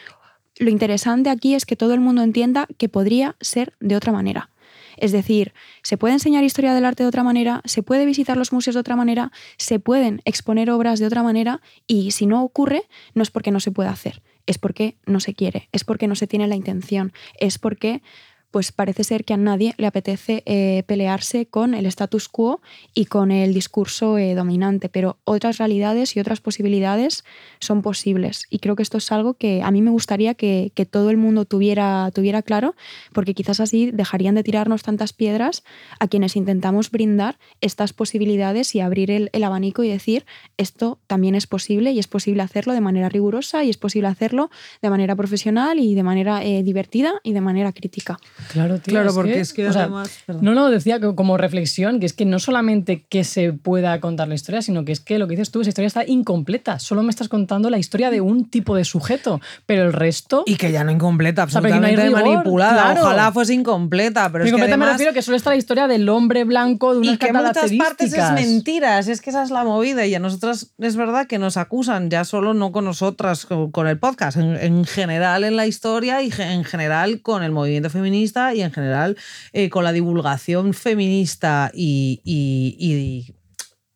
Speaker 3: lo interesante aquí es que todo el mundo entienda que podría ser de otra manera. Es decir, se puede enseñar historia del arte de otra manera, se puede visitar los museos de otra manera, se pueden exponer obras de otra manera y si no ocurre no es porque no se pueda hacer, es porque no se quiere, es porque no se tiene la intención, es porque pues parece ser que a nadie le apetece eh, pelearse con el status quo y con el discurso eh, dominante, pero otras realidades y otras posibilidades son posibles. Y creo que esto es algo que a mí me gustaría que, todo el mundo tuviera, tuviera claro, porque quizás así dejarían de tirarnos tantas piedras a quienes intentamos brindar estas posibilidades y abrir el, el abanico y decir, esto también es posible y es posible hacerlo de manera rigurosa y es posible hacerlo de manera profesional y de manera eh, divertida y de manera crítica.
Speaker 2: Claro, tío,
Speaker 1: claro, porque es que además.
Speaker 2: no, no, decía como reflexión que es que no solamente que se pueda contar la historia, sino que es que lo que dices tú, esa historia está incompleta. Solo me estás contando la historia de un tipo de sujeto, pero el resto.
Speaker 1: Y que ya no incompleta, absolutamente manipulada. Ojalá fuese incompleta, pero es
Speaker 2: que
Speaker 1: además...
Speaker 2: me refiero que solo está la historia del hombre blanco de unas
Speaker 1: y que en muchas partes es mentira, es que esa es la movida y a nosotras es verdad que nos acusan, ya solo no con nosotras, con, el podcast, en general en la historia y en general con el movimiento feminista y en general eh, con la divulgación feminista y, y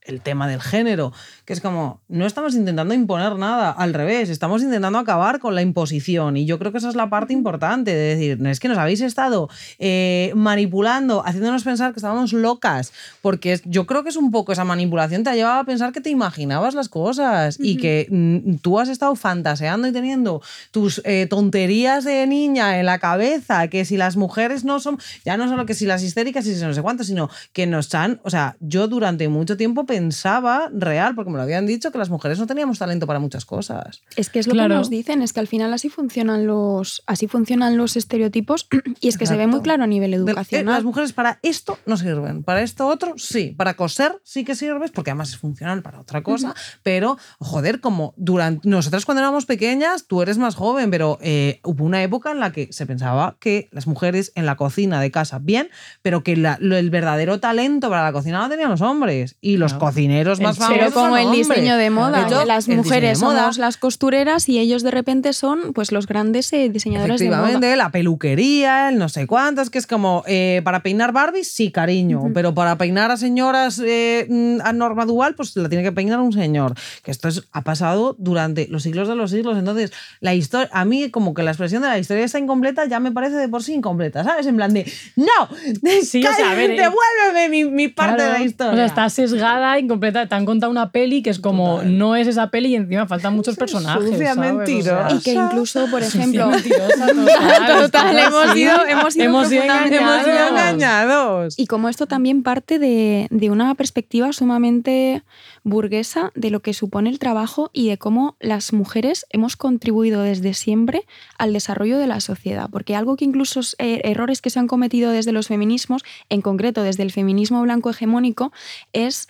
Speaker 1: el tema del género, que es como, no estamos intentando imponer nada, al revés, estamos intentando acabar con la imposición. Y yo creo que esa es la parte importante de decir, es que nos habéis estado eh, manipulando, haciéndonos pensar que estábamos locas, porque yo creo que es un poco esa manipulación te ha llevado a pensar que te imaginabas las cosas y que mm, tú has estado fantaseando y teniendo tus eh, tonterías de niña en la cabeza, que si las mujeres no son, ya no solo que si las histéricas y si no sé cuánto, sino que nos han, o sea, yo durante mucho tiempo pensaba real, porque me lo habían dicho, que las mujeres no teníamos talento para muchas cosas.
Speaker 3: Es que es lo que nos dicen, es que al final así funcionan los, así funcionan los estereotipos [CLEARS THROAT] y es que se ve muy claro a nivel educacional.
Speaker 1: las mujeres para esto no sirven, para esto otro sí, para coser sí que sirves, porque además es funcional para otra cosa, pero joder, como durante nosotras cuando éramos pequeñas, tú eres más joven, pero eh, hubo una época en la que se pensaba que las mujeres en la cocina de casa bien, pero que el verdadero talento para la cocina lo tenían los hombres y los cocineros más famosos.
Speaker 3: Pero como el diseño de moda. las mujeres somos las costureras y ellos de repente son pues los grandes eh, diseñadores de moda.
Speaker 1: la peluquería, el no sé cuántas, que es como eh, para peinar Barbies, sí, cariño, pero para peinar a señoras eh, mm, a norma dual, pues la tiene que peinar un señor. Que esto ha pasado durante los siglos de los siglos. Entonces, la historia, a mí como que la expresión de la historia está incompleta ya me parece de por sí incompleta, ¿sabes? En plan de, no, sí, [LAUGHS] devuélveme mi, mi parte de la historia.
Speaker 2: O sea, está sesgada incompleta. Te han contado una peli que es como, no es esa peli y encima faltan muchos personajes.
Speaker 1: mentirosa.
Speaker 3: y que incluso, por ejemplo. [LAUGHS] total, hemos sido, hemos
Speaker 1: hemos engañados.
Speaker 3: Y como esto también parte de, de una perspectiva sumamente burguesa de lo que supone el trabajo y de cómo las mujeres hemos contribuido desde siempre al desarrollo de la sociedad. Porque algo que incluso eh, errores que se han cometido desde los feminismos, en concreto desde el feminismo blanco hegemónico, es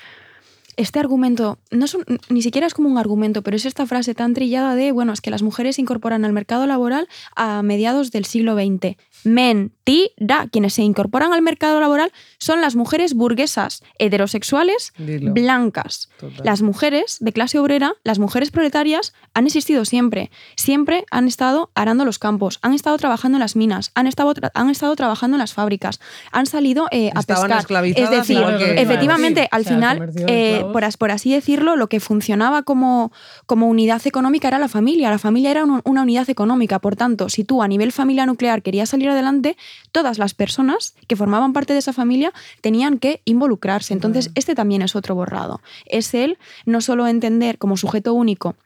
Speaker 3: este argumento, no ni siquiera es como un argumento, pero es esta frase tan trillada de, bueno, es que las mujeres se incorporan al mercado laboral a mediados del siglo XX. Mentira. Quienes se incorporan al mercado laboral son las mujeres burguesas, heterosexuales, blancas. Las mujeres de clase obrera, las mujeres proletarias, han existido siempre. Siempre han estado arando los campos, han estado trabajando en las minas, han estado, han estado trabajando en las fábricas, han salido eh, a pescar. Es decir, efectivamente, al final, eh, por, por, así decirlo, lo que funcionaba como, como unidad económica era la familia. La familia era una unidad económica. Por tanto, si tú a nivel familia nuclear querías salir adelante, todas las personas que formaban parte de esa familia tenían que involucrarse. Entonces, este también es otro borrado. Es el no solo entender como sujeto único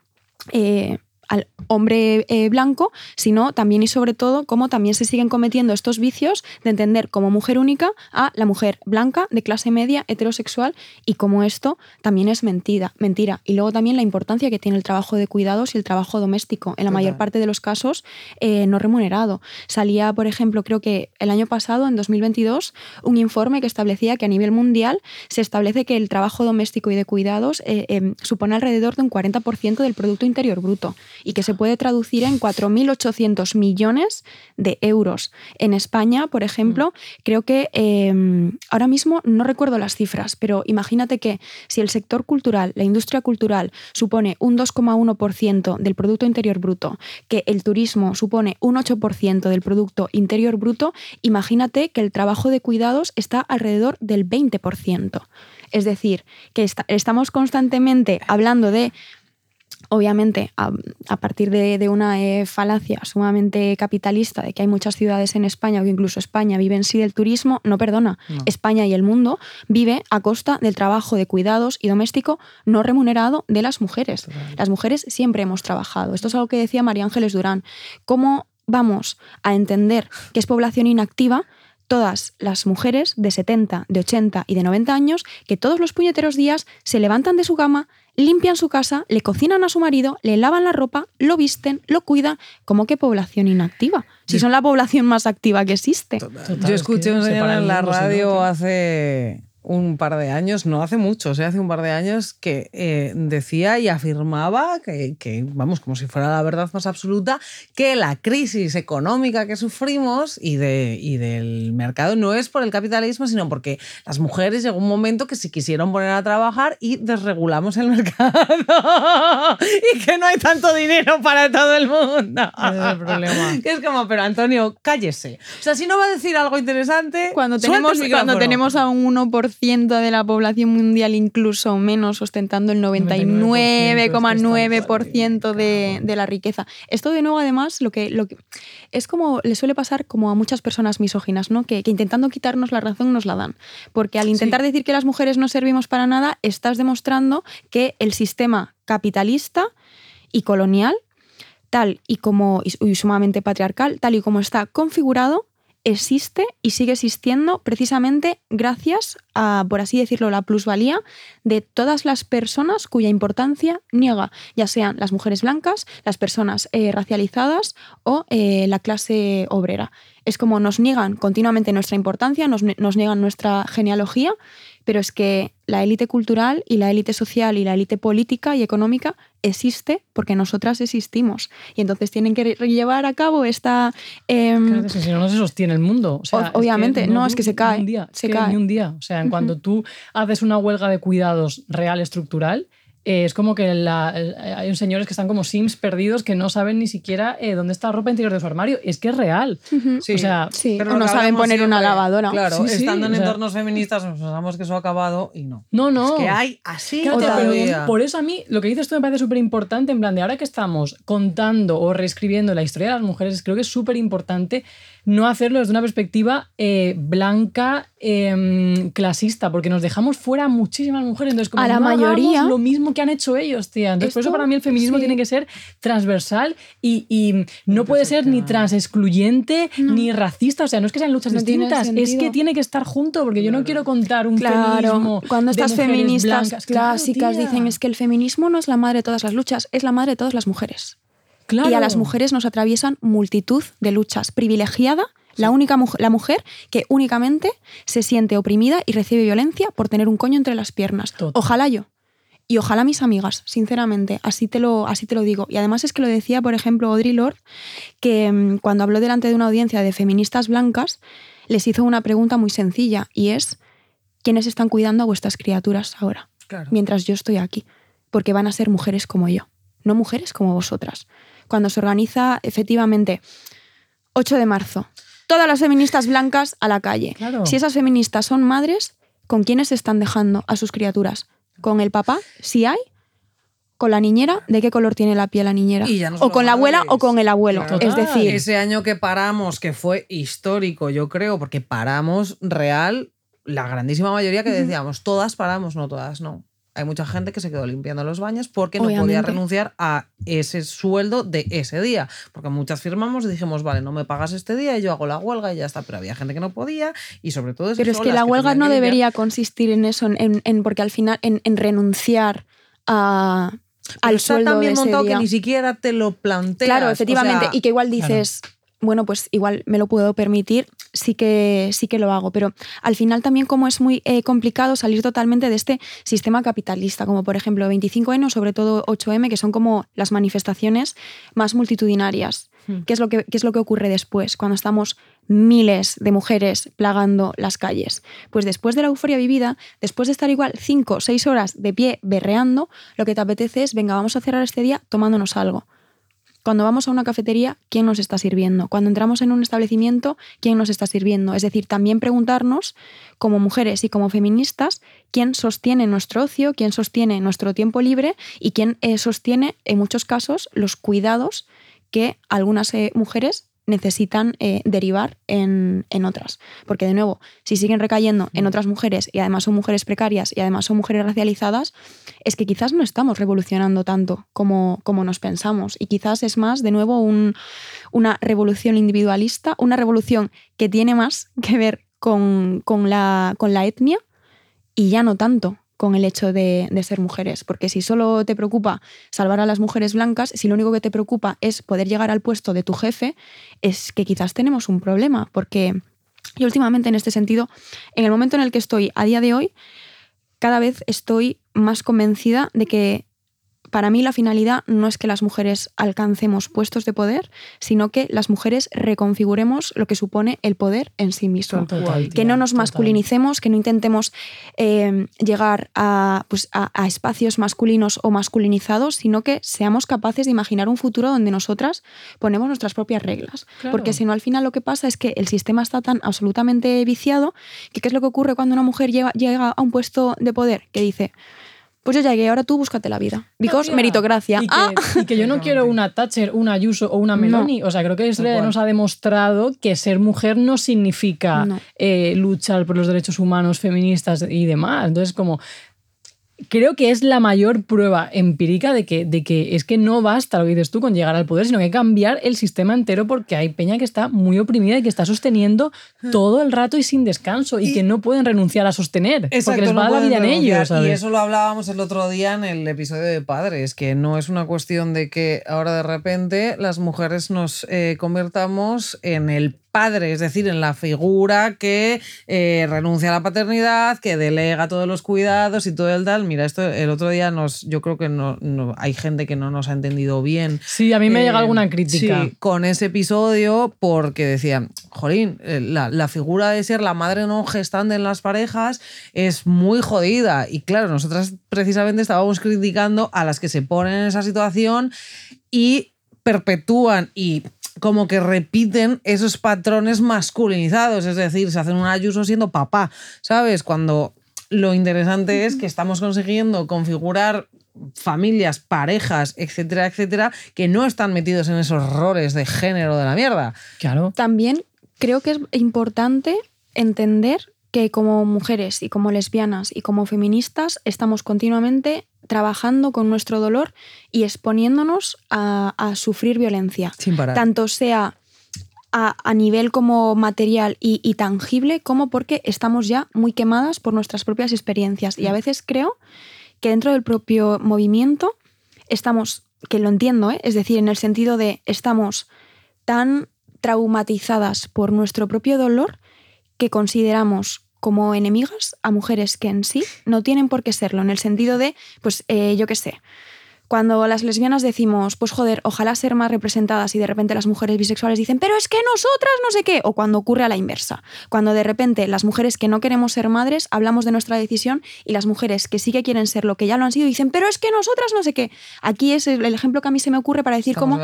Speaker 3: eh, al hombre eh, blanco, sino también y sobre todo cómo también se siguen cometiendo estos vicios de entender como mujer única a la mujer blanca de clase media heterosexual y cómo esto también es mentira, mentira. Y luego también la importancia que tiene el trabajo de cuidados y el trabajo doméstico, en la mayor parte de los casos eh, no remunerado. Salía, por ejemplo, creo que el año pasado, en 2022, un informe que establecía que a nivel mundial se establece que el trabajo doméstico y de cuidados eh, em, supone alrededor de un 40% del Producto Interior Bruto y que se puede traducir en 4.800 millones de euros. En España, por ejemplo, mm. creo que em, ahora mismo no recuerdo las cifras, pero imagínate que si el sector cultural, la industria cultural, supone un 2,1% del Producto Interior Bruto, que el turismo supone un 8% del Producto Interior Bruto, imagínate que el trabajo de cuidados está alrededor del 20%. Es decir, que estamos constantemente hablando de obviamente, a, a partir de, de una eh, falacia sumamente capitalista de que hay muchas ciudades en España o que incluso España vive en sí del turismo, no perdona.
Speaker 1: No.
Speaker 3: España y el mundo vive a costa del trabajo de cuidados y doméstico no remunerado de las mujeres. Las mujeres siempre hemos trabajado. Esto es algo que decía María Ángeles Durán. ¿Cómo vamos a entender que es población inactiva todas las mujeres de 70, de 80 y de 90 años que todos los puñeteros días se levantan de su cama, limpian su casa, le cocinan a su marido, le lavan la ropa, lo visten, lo cuidan, como que población inactiva. Si son la población más activa que existe.
Speaker 2: Total,
Speaker 1: Yo
Speaker 2: es
Speaker 1: escuché
Speaker 2: que
Speaker 1: un señor en la radio hace un par de años, no hace mucho, o sea, hace un par de años que eh, decía y afirmaba que, que, vamos, como si fuera la verdad más absoluta, que la crisis económica que sufrimos y, de, y del mercado no es por el capitalismo, sino porque las mujeres llegó un momento que se quisieron poner a trabajar y desregulamos el [LAUGHS] mercado y que no hay tanto dinero para todo el mundo.
Speaker 2: Ese es el problema.
Speaker 1: Que [LAUGHS] es como, pero Antonio, cállese. O sea, si no va a decir algo interesante,
Speaker 3: Cuando tenemos, cuando tenemos a un 1% de la población mundial, incluso menos, ostentando el 99,9% de, de la riqueza. Esto de nuevo, además, lo que, lo que es como le suele pasar como a muchas personas misóginas, ¿no? Que, que intentando quitarnos la razón nos la dan. Porque al intentar decir que las mujeres no servimos para nada, estás demostrando que el sistema capitalista y colonial, tal y como y sumamente patriarcal, tal y como está configurado, existe y sigue existiendo precisamente gracias a, por así decirlo, la plusvalía de todas las personas cuya importancia niega, ya sean las mujeres blancas, las personas eh, racializadas o eh, la clase obrera. Es como nos niegan continuamente nuestra importancia, nos, nos niegan nuestra genealogía, pero es que la élite cultural y la élite social y la élite política y económica existe porque nosotras existimos. Y entonces tienen que llevar a cabo esta... em,
Speaker 2: Claro, si no, no se sostiene el mundo. O sea,
Speaker 3: O-
Speaker 2: es que
Speaker 3: obviamente, no, es que se
Speaker 2: ni
Speaker 3: cae,
Speaker 2: un día,
Speaker 3: se cae.
Speaker 2: Ni un día. O sea, en cuando tú haces una huelga de cuidados real, estructural, eh, es como que la- hay señores que están como sims perdidos que no saben ni siquiera eh, dónde está la ropa interior de su armario. Es que es real.
Speaker 1: Sí.
Speaker 2: O sea,
Speaker 3: Sí,
Speaker 1: Pero
Speaker 3: o no saben poner una lavadora.
Speaker 1: Claro,
Speaker 2: Sí, sí,
Speaker 1: estando en
Speaker 2: o sea-
Speaker 1: entornos feministas nos pensamos que eso ha acabado y no.
Speaker 2: no, no.
Speaker 1: Es que hay así
Speaker 2: Claro, pero por eso a mí lo que dices tú me parece súper importante, en plan de ahora que estamos contando o reescribiendo la historia de las mujeres, creo que es súper importante no hacerlo desde una perspectiva eh, blanca, eh, clasista, porque nos dejamos fuera a muchísimas mujeres. Entonces, como
Speaker 3: A la
Speaker 2: no
Speaker 3: mayoría-
Speaker 2: lo mismo que han hecho ellos, tía. Entonces, por eso para mí el feminismo
Speaker 3: sí.
Speaker 2: tiene que ser transversal y, y no puede ser ni trans excluyente ni racista. O sea, no es que sean luchas
Speaker 3: No
Speaker 2: distintas, es que tiene que estar junto, porque yo no quiero contar un
Speaker 3: Claro,
Speaker 2: feminismo.
Speaker 3: cuando estas feministas
Speaker 2: blancas.
Speaker 3: Clásicas dicen es que el feminismo no es la madre de todas las luchas, es la madre de todas las mujeres.
Speaker 2: Claro.
Speaker 3: Y a las mujeres nos atraviesan multitud de luchas. Privilegiada, la única mujer, la mujer que únicamente se siente oprimida y recibe violencia por tener un coño entre las piernas.
Speaker 2: Total.
Speaker 3: Ojalá yo. Y ojalá mis amigas, sinceramente, así te, lo, así te lo digo. Y además es que lo decía, por ejemplo, Audre Lorde, que mm, cuando habló delante de una audiencia de feministas blancas, les hizo una pregunta muy sencilla y es, ¿quiénes están cuidando a vuestras criaturas ahora?
Speaker 1: Claro.
Speaker 3: mientras yo estoy aquí, porque van a ser mujeres como yo, no mujeres como vosotras. Cuando se organiza efectivamente 8 de marzo, todas las feministas blancas a la calle.
Speaker 2: Claro.
Speaker 3: Si esas feministas son madres, ¿con quiénes están dejando a sus criaturas? ¿Con el papá? Si hay. ¿Con la niñera? ¿De qué color tiene la piel la niñera?
Speaker 1: Y ya no
Speaker 3: o con la abuela o con el abuelo. Es decir,
Speaker 1: Ese año que paramos, que fue histórico, yo creo, porque paramos real, la grandísima mayoría que decíamos, todas paramos, no todas, no. Hay mucha gente que se quedó limpiando los baños porque no podía renunciar a ese sueldo de ese día. Porque muchas firmamos y dijimos, vale, no me pagas este día y yo hago la huelga y ya está. Pero había gente que no podía y sobre todo
Speaker 3: Pero es que la huelga no
Speaker 1: que
Speaker 3: debería consistir en eso, en, en- porque al final, en, en renunciar a,
Speaker 1: Pero
Speaker 3: al
Speaker 1: está
Speaker 3: sueldo
Speaker 1: tan bien montado
Speaker 3: día.
Speaker 1: que ni siquiera te lo planteas.
Speaker 3: Claro,
Speaker 1: o
Speaker 3: efectivamente.
Speaker 1: sea,
Speaker 3: y que igual dices, bueno, pues igual me lo puedo permitir, sí que, sí que lo hago. Pero al final también como es muy eh, complicado salir totalmente de este sistema capitalista, como por ejemplo 25N o sobre todo 8M, que son como las manifestaciones más multitudinarias.
Speaker 2: Hmm.
Speaker 3: ¿Qué es, lo que, ¿Qué es lo que ocurre después, cuando estamos miles de mujeres plagando las calles? Pues después de la euforia vivida, después de estar igual 5 o 6 horas de pie berreando, lo que te apetece es, venga, vamos a cerrar este día tomándonos algo Cuando vamos a una cafetería, ¿quién nos está sirviendo? Cuando entramos en un establecimiento, ¿quién nos está sirviendo? Es decir, también preguntarnos, como mujeres y como feministas, quién sostiene nuestro ocio, quién sostiene nuestro tiempo libre y quién eh, sostiene, en muchos casos, los cuidados que algunas eh, mujeres necesitan eh, derivar en, otras. Porque de nuevo, si siguen recayendo en otras mujeres y además son mujeres precarias y además son mujeres racializadas, es que quizás no estamos revolucionando tanto como, como nos pensamos. Y quizás es más, de nuevo, una revolución individualista, una revolución que tiene más que ver con, la, con la etnia y ya no tanto con el hecho de, ser mujeres, porque si solo te preocupa salvar a las mujeres blancas, si lo único que te preocupa es poder llegar al puesto de tu jefe, es que quizás tenemos un problema, porque yo últimamente en este sentido, en el momento en el que estoy a día de hoy, cada vez estoy más convencida de que para mí la finalidad no es que las mujeres alcancemos puestos de poder, sino que las mujeres reconfiguremos lo que supone el poder en sí mismo. que no nos masculinicemos, que no intentemos eh, llegar pues, a, espacios masculinos o masculinizados, sino que seamos capaces de imaginar un futuro donde nosotras ponemos nuestras propias reglas. Porque si no, al final lo que pasa es que el sistema está tan absolutamente viciado que ¿qué es lo que ocurre cuando una mujer llega, llega a un puesto de poder? Que dice, pues yo llegué, ahora tú búscate la vida. Because meritocracia.
Speaker 2: Y que, ah. y que, yo no quiero una Thatcher, una Ayuso o una Meloni. O sea, creo que Israel nos ha demostrado que ser mujer no significa eh, luchar por los derechos humanos, feministas y demás. Entonces, como creo que es la mayor prueba empírica de que, de que es que no basta lo que dices tú con llegar al poder, sino que hay que cambiar el sistema entero porque hay peña que está muy oprimida y que está sosteniendo todo el rato y sin descanso y, que no pueden renunciar a sostener porque les va la vida en ellos.
Speaker 1: Y eso lo hablábamos el otro día en el episodio de Padres, que no es una cuestión de que ahora de repente las mujeres nos eh, convertamos en el padre, es decir, en la figura que eh, renuncia a la paternidad, que delega todos los cuidados y todo el tal. Mira, esto el otro día nos, yo creo que no, hay gente que no nos ha entendido bien.
Speaker 2: Sí, a mí me llega eh, alguna crítica.
Speaker 1: Sí, con ese episodio, porque decían, jolín, eh, la, la figura de ser la madre no gestante en las parejas es muy jodida. Y claro, nosotras precisamente estábamos criticando a las que se ponen en esa situación y perpetúan y como que repiten esos patrones masculinizados, es decir, se hacen un ayuso siendo papá, ¿sabes? Cuando lo interesante es que estamos consiguiendo configurar familias, parejas, etcétera, etcétera, que no están metidos en esos roles de género de la mierda.
Speaker 2: Claro.
Speaker 3: También creo que es importante entender que como mujeres y como lesbianas y como feministas estamos continuamente trabajando con nuestro dolor y exponiéndonos a, sufrir violencia. Tanto sea a, nivel como material y, tangible, como porque estamos ya muy quemadas por nuestras propias experiencias. Y a veces creo que dentro del propio movimiento estamos, que lo entiendo, ¿eh? es decir, en el sentido de estamos tan traumatizadas por nuestro propio dolor que consideramos como enemigas a mujeres que en sí no tienen por qué serlo, en el sentido de, pues eh, yo qué sé, cuando las lesbianas decimos, pues joder, ojalá ser más representadas y de repente las mujeres bisexuales dicen, pero es que nosotras no sé qué, o cuando ocurre a la inversa, cuando de repente las mujeres que no queremos ser madres hablamos de nuestra decisión y las mujeres que sí que quieren ser lo que ya lo han sido dicen, pero es que nosotras no sé qué. Aquí es el ejemplo que a mí se me ocurre para decir cómo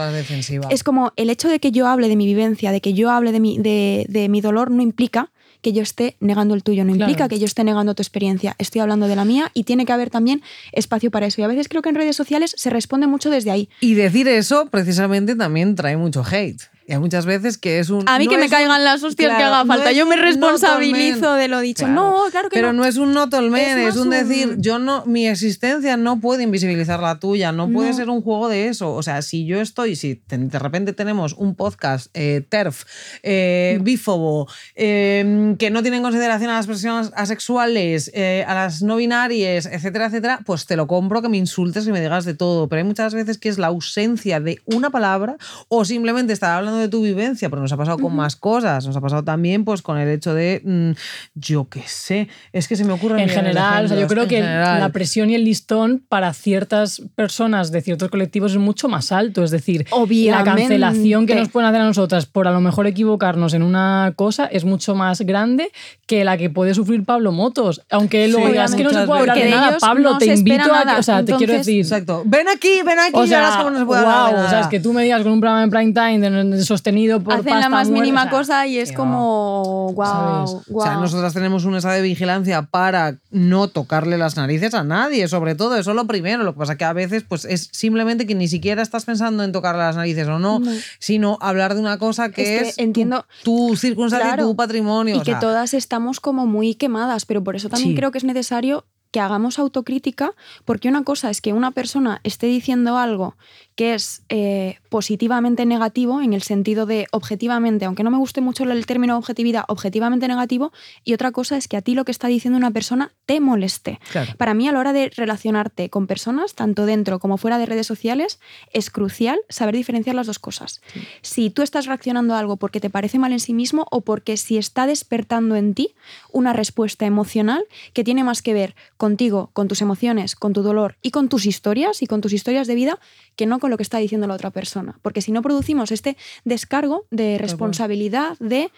Speaker 3: es como el hecho de que yo hable de mi vivencia, de que yo hable de mi, de, de mi dolor no implica que yo esté negando el tuyo, no implica que yo esté negando tu experiencia. Estoy hablando de la mía y tiene que haber también espacio para eso. Y a veces creo que en redes sociales se responde mucho desde ahí.
Speaker 1: Y decir eso precisamente también trae mucho hate. Y hay muchas veces que es un.
Speaker 3: A mí que me caigan las hostias que haga falta. yo me responsabilizo de lo dicho. No, claro que
Speaker 1: Pero no. es un not es, un decir, yo no, mi existencia no puede invisibilizar la tuya, no puede ser un juego de eso. O sea, si yo estoy, si de repente tenemos un podcast eh, TERF, eh, mm. bífobo, em, que no tiene en consideración a las personas asexuales, eh, a las no binarias, etcétera, etcétera, pues te lo compro que me insultes y me digas de todo. Pero hay muchas veces que es la ausencia de una palabra o simplemente estar hablando hablando de tu vivencia, pero nos ha pasado con más cosas. Nos ha pasado también pues con el hecho de, mm, yo qué sé, es que se me ocurre...
Speaker 2: En general, o sea, yo creo que la presión y el listón para ciertas personas de ciertos colectivos es mucho más alto. Es decir, la cancelación que nos pueden hacer a nosotras por a lo mejor equivocarnos en una cosa es mucho más grande que la que puede sufrir Pablo Motos. Aunque luego digas que no se puede hablar de nada, Pablo, te invito a... O sea, te quiero decir...
Speaker 1: Exacto. Ven aquí, ven aquí,
Speaker 2: o sea,
Speaker 1: cómo nos puede
Speaker 2: wow, O sea, es que tú me digas con un programa en prime time sostenido por
Speaker 3: Hacen la más mínima cosa y es como... Wow,
Speaker 1: O sea, nosotras tenemos un estado de vigilancia para no tocarle las narices a nadie, sobre todo. Eso es lo primero. Lo que pasa que a veces pues, es simplemente que ni siquiera estás pensando en tocarle las narices o no, sino hablar de una cosa que es,
Speaker 3: entiendo,
Speaker 1: tu, circunstancia y tu patrimonio.
Speaker 3: Y que todas estamos como muy quemadas, pero por eso también creo que es necesario que hagamos autocrítica, porque una cosa es que una persona esté diciendo algo que es eh, positivamente negativo, en el sentido de objetivamente, aunque no me guste mucho el término objetividad, objetivamente negativo, y otra cosa es que a ti lo que está diciendo una persona te moleste. Para mí, a la hora de relacionarte con personas, tanto dentro como fuera de redes sociales, es crucial saber diferenciar las dos cosas. Si tú estás reaccionando a algo porque te parece mal en sí mismo o porque si está despertando en ti una respuesta emocional que tiene más que ver contigo, con tus emociones, con tu dolor y con tus historias y con tus historias de vida, que no con lo que está diciendo la otra persona. Porque si no producimos este descargo de responsabilidad de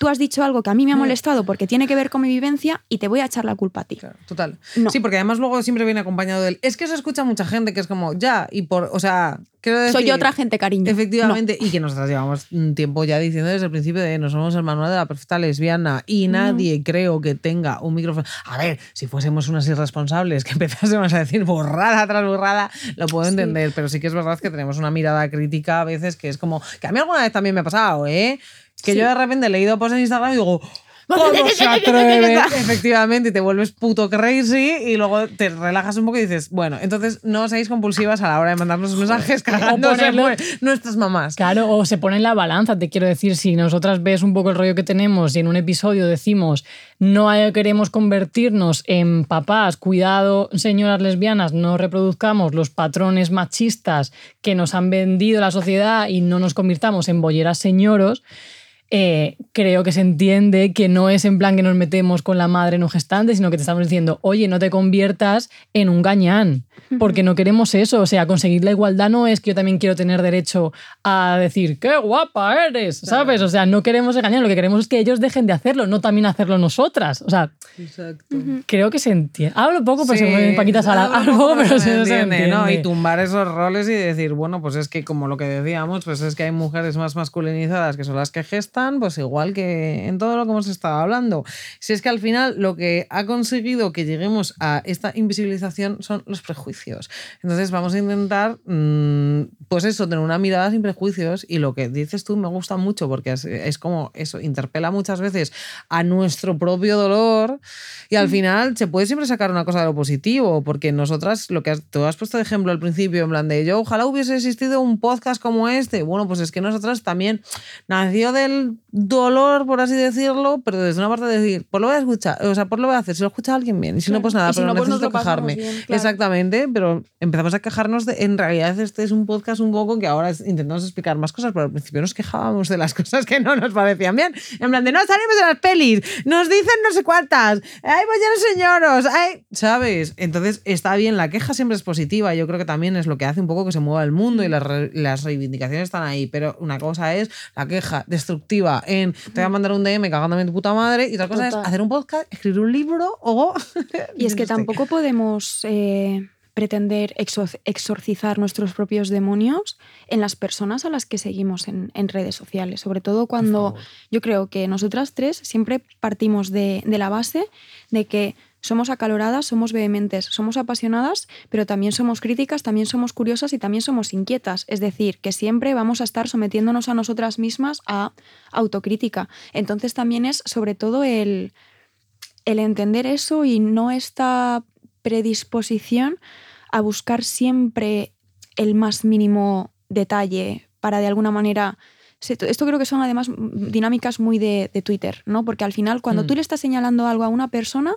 Speaker 3: tú has dicho algo que a mí me ha molestado porque tiene que ver con mi vivencia y te voy a echar la culpa a ti.
Speaker 1: total. Sí, porque además luego siempre viene acompañado del. Es que se escucha mucha gente que es como, ya, y por. O sea,
Speaker 3: Soy otra gente, cariño.
Speaker 1: Efectivamente, y que nosotras llevamos un tiempo ya diciendo desde el principio de no somos el manual de la perfecta lesbiana y nadie creo que tenga un micrófono. A ver, si fuésemos unas irresponsables que [LAUGHS] empezásemos a decir borrada tras borrada, lo puedo entender, pero sí que es verdad que tenemos una mirada crítica a veces que es como. Que a mí alguna vez también me ha pasado, ¿eh? Que yo de repente he leído posts en Instagram y digo, ¿Cómo [LAUGHS] se atreve? Efectivamente, y te vuelves puto crazy y luego te relajas un poco y dices, bueno, entonces no seáis compulsivas a la hora de mandarnos mensajes cagándose nuestras mamás.
Speaker 2: Claro, o se pone en la balanza, te quiero decir, si nosotras ves un poco el rollo que tenemos y en un episodio decimos, no queremos convertirnos en papás, cuidado, señoras lesbianas, no reproduzcamos los patrones machistas que nos han vendido la sociedad y no nos convirtamos en bolleras señoros, eh, creo que se entiende que no es en plan que nos metemos con la madre no gestante, sino que te estamos diciendo, oye, no te conviertas en un gañán, porque no queremos eso. O sea, conseguir la igualdad no es que yo también quiero tener derecho a decir, qué guapa eres, ¿sabes? O sea, no queremos engañar, lo que queremos es que ellos dejen de hacerlo, no también hacerlo nosotras. O sea, creo que se entiende. Hablo poco, pero se me paquitas a la... Hablo poco, pero se, entiende, ¿no?
Speaker 1: Y tumbar esos roles y decir, bueno, pues es que como lo que decíamos, pues es que hay mujeres más masculinizadas que son las que gestan pues igual que en todo lo que hemos estado hablando. Si es que al final lo que ha conseguido que lleguemos a esta invisibilización son los prejuicios. Entonces vamos a intentar, mm, pues eso, tener una mirada sin prejuicios y lo que dices tú me gusta mucho porque es, como eso, interpela muchas veces a nuestro propio dolor y al final se puede siempre sacar una cosa de lo positivo porque nosotras, lo que has, tú has puesto de ejemplo al principio, en plan de yo ojalá hubiese existido un podcast como este. Bueno, pues es que nosotras también nació del dolor, por así decirlo, pero desde una parte de decir, pues lo voy a escuchar, o sea, pues lo voy a hacer, si lo escucha alguien bien, y si no, pues nada, pero no, pues necesito quejarme. Exactamente, pero empezamos a quejarnos de, en realidad este es un podcast un poco que ahora intentamos explicar más cosas, pero al principio nos quejábamos de las [LAUGHS] cosas que no nos parecían bien, en plan de, no salimos de las pelis, nos dicen no sé cuántas, ay, pues ya los señoros, ay, ¿sabes? Entonces está bien, la queja siempre es positiva, yo creo que también es lo que hace un poco que se mueva el mundo y las, las reivindicaciones están ahí, pero una cosa es la queja destructiva en te voy a mandar un DM cagándome en tu puta madre y otra cosa es hacer un podcast, escribir un libro o... [LAUGHS]
Speaker 3: y es que tampoco podemos... Eh, pretender exorcizar nuestros propios demonios en las personas a las que seguimos en, redes sociales. Sobre todo cuando yo creo que nosotras tres siempre partimos de, de la base de que somos acaloradas, somos vehementes, somos apasionadas, pero también somos críticas, también somos curiosas y también somos inquietas. Es decir, que siempre vamos a estar sometiéndonos a nosotras mismas a autocrítica. Entonces también es sobre todo el, el entender eso y no esta predisposición a buscar siempre el más mínimo detalle para de alguna manera esto creo que son además dinámicas muy de, de Twitter, ¿no? Porque al final, cuando
Speaker 1: Mm.
Speaker 3: tú le estás señalando algo a una persona,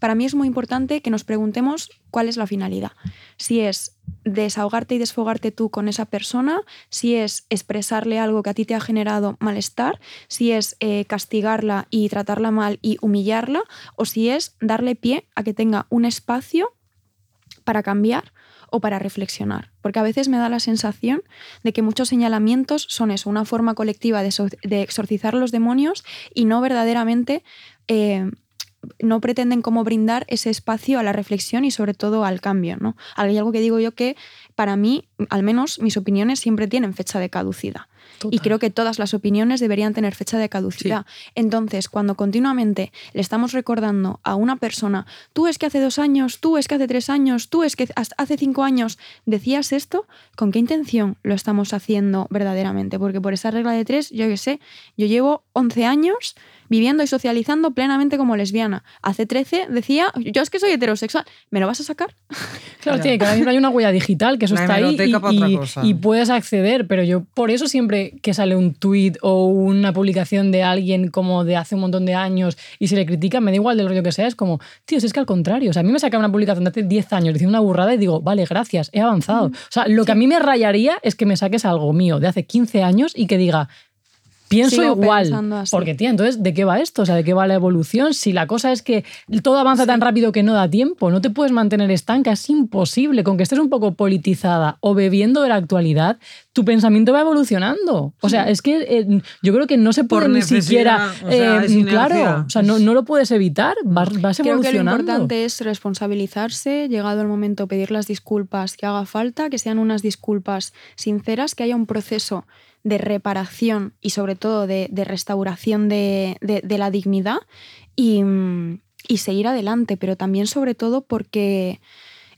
Speaker 3: para mí es muy importante que nos preguntemos cuál es la finalidad. Si es desahogarte y desfogarte tú con esa persona, si es expresarle algo que a ti te ha generado malestar, si es eh, castigarla y tratarla mal y humillarla, o si es darle pie a que tenga un espacio para cambiar o para reflexionar. Porque a veces me da la sensación de que muchos señalamientos son eso, una forma colectiva de, exorcizar los demonios y no verdaderamente... eh, no pretenden como brindar ese espacio a la reflexión y sobre todo al cambio. ¿no? Hay algo que digo yo que para mí, al menos mis opiniones siempre tienen fecha de caducidad. Y creo que todas las opiniones deberían tener fecha de caducidad. Entonces, cuando continuamente le estamos recordando a una persona, tú es que hace dos años, tú es que hace tres años, tú es que hace cinco años decías esto, ¿con qué intención lo estamos haciendo verdaderamente? Porque por esa regla de tres, yo qué sé, yo llevo 11 años viviendo y socializando plenamente como lesbiana. Hace 13 decía, yo es que soy heterosexual, ¿me lo vas a sacar? [LAUGHS]
Speaker 2: Claro, tiene que ahora mismo hay una huella digital que eso
Speaker 1: La
Speaker 2: está ahí y, puedes acceder, pero yo por eso siempre que sale un tweet o una publicación de alguien como de hace un montón de años y se le critica, me da igual del rollo que sea, es como, tío, si es que al contrario, o sea, a mí me saca una publicación de hace 10 años diciendo una burrada y digo, vale, gracias, he avanzado. O sea, lo que a mí me rayaría es que me saques algo mío de hace 15 años y que diga, Pienso
Speaker 3: Sigo
Speaker 2: igual. Porque, tía, entonces, ¿de qué va esto? O sea, ¿de qué va la evolución? Si la cosa es que todo avanza tan rápido que no da tiempo, no te puedes mantener estanca, es imposible. Con que estés un poco politizada o bebiendo de la actualidad, tu pensamiento va evolucionando. O sea, es que eh, yo creo que no se
Speaker 1: Por
Speaker 2: puede ni
Speaker 1: necesidad,
Speaker 2: siquiera.
Speaker 1: o sea,
Speaker 2: eh, claro, o sea, no, no lo puedes evitar, vas, vas
Speaker 3: Creo que lo
Speaker 2: evolucionando.
Speaker 3: importante es responsabilizarse, llegado el momento pedir las disculpas que haga falta, que sean unas disculpas sinceras, que haya un proceso de reparación y sobre todo de, de restauración de, de- la dignidad y, y seguir adelante, pero también sobre todo porque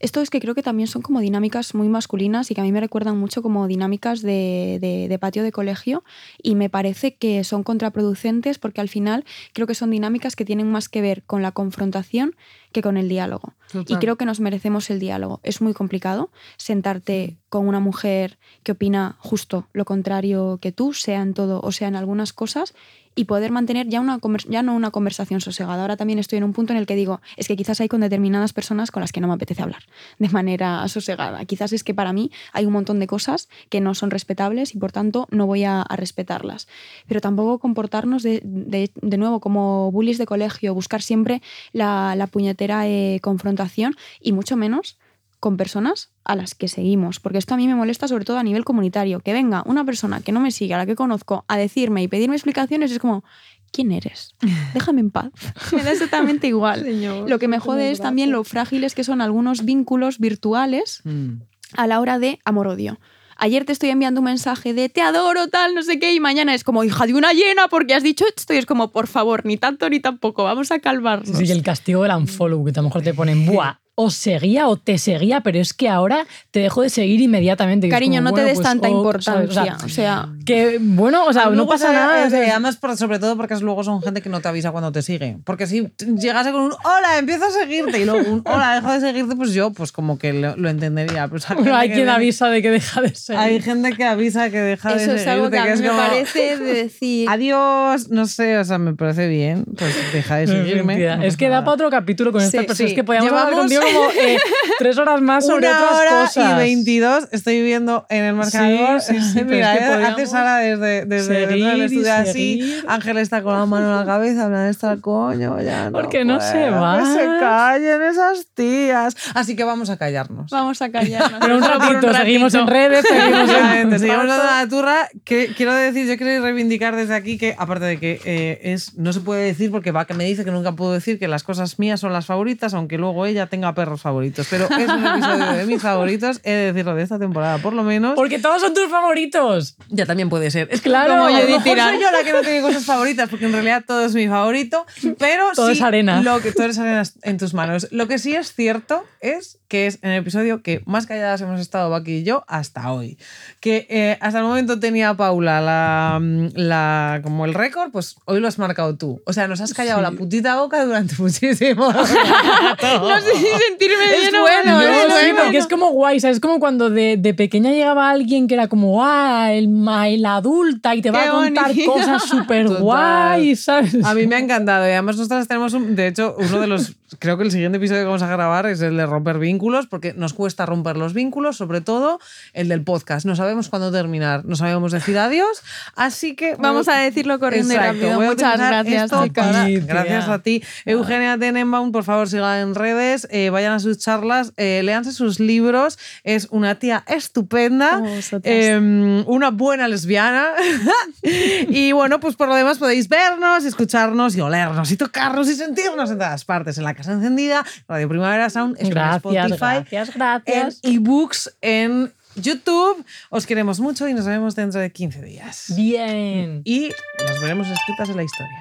Speaker 3: esto es que creo que también son como dinámicas muy masculinas y que a mí me recuerdan mucho como dinámicas de- de patio de colegio y me parece que son contraproducentes porque al final creo que son dinámicas que tienen más que ver con la confrontación que con el diálogo. Y
Speaker 1: Total.
Speaker 3: creo que nos merecemos el diálogo. Es muy complicado sentarte con una mujer que opina justo lo contrario que tú, sea en todo o sea en algunas cosas, y poder mantener ya, una ya no una conversación sosegada. Ahora también estoy en un punto en el que digo, es que quizás hay con determinadas personas con las que no me apetece hablar [LAUGHS] de manera sosegada. Quizás es que para mí hay un montón de cosas que no son respetables y por tanto no voy a, a respetarlas. Pero tampoco comportarnos de, de- de nuevo como bullies de colegio, buscar siempre la, la puñetera eh, confrontación y mucho menos con personas a las que seguimos, porque esto a mí me molesta sobre todo a nivel comunitario, que venga una persona que no me sigue, a la que conozco, a decirme y pedirme explicaciones, es como, ¿quién eres? [LAUGHS] Déjame en paz. [LAUGHS] Me da exactamente igual. Lo que me jode es también lo frágiles que son algunos vínculos virtuales
Speaker 1: Mm.
Speaker 3: a la hora de amor-odio. Ayer te estoy enviando un mensaje de te adoro, tal, no sé qué, y mañana es como hija de una hiena porque has dicho esto y es como, por favor, ni tanto ni tampoco, vamos a calmarnos.
Speaker 2: Sí, y el castigo del unfollow, que a lo mejor te ponen, buah, o seguía o te seguía, pero es que ahora te dejo de seguir inmediatamente.
Speaker 3: Cariño,
Speaker 2: como,
Speaker 3: no te des
Speaker 2: pues,
Speaker 3: tanta
Speaker 2: ¿sabes?
Speaker 3: importancia.
Speaker 2: O sea,
Speaker 3: O sea,
Speaker 2: que, bueno, o sea, no pasa nada.
Speaker 1: es-
Speaker 2: ¿sabes?
Speaker 1: Además, por- sobre todo porque luego son gente que no te avisa cuando te sigue. Porque si llegase con un hola, empiezo a seguirte y luego un hola, dejo de seguirte, pues yo, pues como que lo, lo entendería. Pues hay
Speaker 2: Bueno, quien
Speaker 1: de-
Speaker 2: avisa de que deja de ser.
Speaker 1: Hay gente que avisa que deja de
Speaker 3: eso es algo
Speaker 1: seguirte,
Speaker 3: que a mí
Speaker 1: es
Speaker 3: me
Speaker 1: como,
Speaker 3: parece de [LAUGHS] decir...
Speaker 1: Adiós, no sé, o sea, me parece bien, pues deja de [LAUGHS] seguirme. No
Speaker 2: es que da para otro capítulo con
Speaker 3: Sí,
Speaker 2: estas personas.
Speaker 1: sí.
Speaker 2: Es que podíamos hablar
Speaker 1: Llevamos-
Speaker 2: contigo como eh, tres horas más sobre
Speaker 1: Una
Speaker 2: otras
Speaker 1: hora
Speaker 2: cosas.
Speaker 1: y 22 estoy viendo en el marcador.
Speaker 2: Sí, sí, sí, [LAUGHS] pero
Speaker 1: Mira,
Speaker 2: es que
Speaker 1: eh, hace Sara desde, desde dentro del estudio así. Ángel está con la mano en la cabeza, hablan de estar coño, ya no.
Speaker 2: Porque no se va.
Speaker 1: Que se callen esas tías. Así que vamos a callarnos.
Speaker 3: Vamos a callarnos.
Speaker 2: Pero un ratito, seguimos en redes, seguimos en...
Speaker 1: Seguimos dando la turra. Que, quiero decir, yo quiero reivindicar desde aquí que, aparte de que eh, es, no se puede decir, porque va que me dice que nunca puedo decir que las cosas mías son las favoritas, aunque luego ella tenga perros favoritos. Pero es un episodio de mis favoritos, he de decirlo de esta temporada, por lo menos.
Speaker 2: Porque todos son tus favoritos.
Speaker 1: Ya también puede ser. Es que
Speaker 2: Claro.
Speaker 1: como
Speaker 2: Como
Speaker 1: a [LAUGHS] lo
Speaker 2: Judith
Speaker 1: mejor
Speaker 3: Tirán.
Speaker 1: soy yo la que no tiene cosas favoritas, porque en realidad todo es mi favorito, pero
Speaker 2: Todo
Speaker 1: sí
Speaker 2: es arena.
Speaker 1: Lo que, todo es arena en tus manos. Lo que sí es cierto es que es en el episodio que más calladas hemos estado Baki y yo hasta hoy. Que eh, hasta el momento tenía Paula la, la, como el récord, pues hoy lo has marcado tú. O sea, nos has callado
Speaker 2: Sí.
Speaker 1: la putita boca durante [LAUGHS] muchísimo. [LAUGHS]
Speaker 3: No sé si sentirme
Speaker 1: Es
Speaker 3: bien.
Speaker 1: bueno,
Speaker 2: No,
Speaker 1: es
Speaker 2: sí,
Speaker 1: bueno.
Speaker 2: porque es como guay, ¿sabes? Es como cuando de, de pequeña llegaba alguien que era como, ah, el, ma- el adulta y te va
Speaker 3: Qué
Speaker 2: a contar
Speaker 3: bonito.
Speaker 2: cosas [LAUGHS] súper guay, ¿sabes?
Speaker 1: A mí me ha encantado y además nosotras tenemos, un, de hecho, uno de los, creo que el siguiente episodio que vamos a grabar es el de romper vínculos, porque nos cuesta romper los vínculos, sobre todo el del podcast. No sabemos cuándo terminar, no sabemos decir adiós, así que...
Speaker 3: Vamos a decirlo corriendo y
Speaker 1: Exacto,
Speaker 3: rápido.
Speaker 1: voy a
Speaker 3: Muchas gracias,
Speaker 1: esto
Speaker 3: chicas.
Speaker 1: para- gracias a ti. Eugenia Tenenbaum, por favor, siga en redes, eh, vayan a sus charlas, eh, léanse sus libros. Es una tía estupenda, eh, una buena lesbiana. [LAUGHS] y bueno, pues por lo demás podéis vernos, escucharnos y olernos y tocarnos y sentirnos en todas partes. En la Casa Encendida, Radio Primavera Sound, es
Speaker 2: Gracias,
Speaker 1: Spotify,
Speaker 2: gracias,
Speaker 1: en
Speaker 2: gracias.
Speaker 1: ebooks, en YouTube. Os queremos mucho y nos vemos dentro de 15 días.
Speaker 2: Bien.
Speaker 1: Y nos veremos escritas en la historia.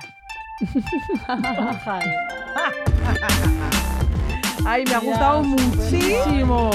Speaker 1: [LAUGHS] Ay, me ha gustado muchísimo.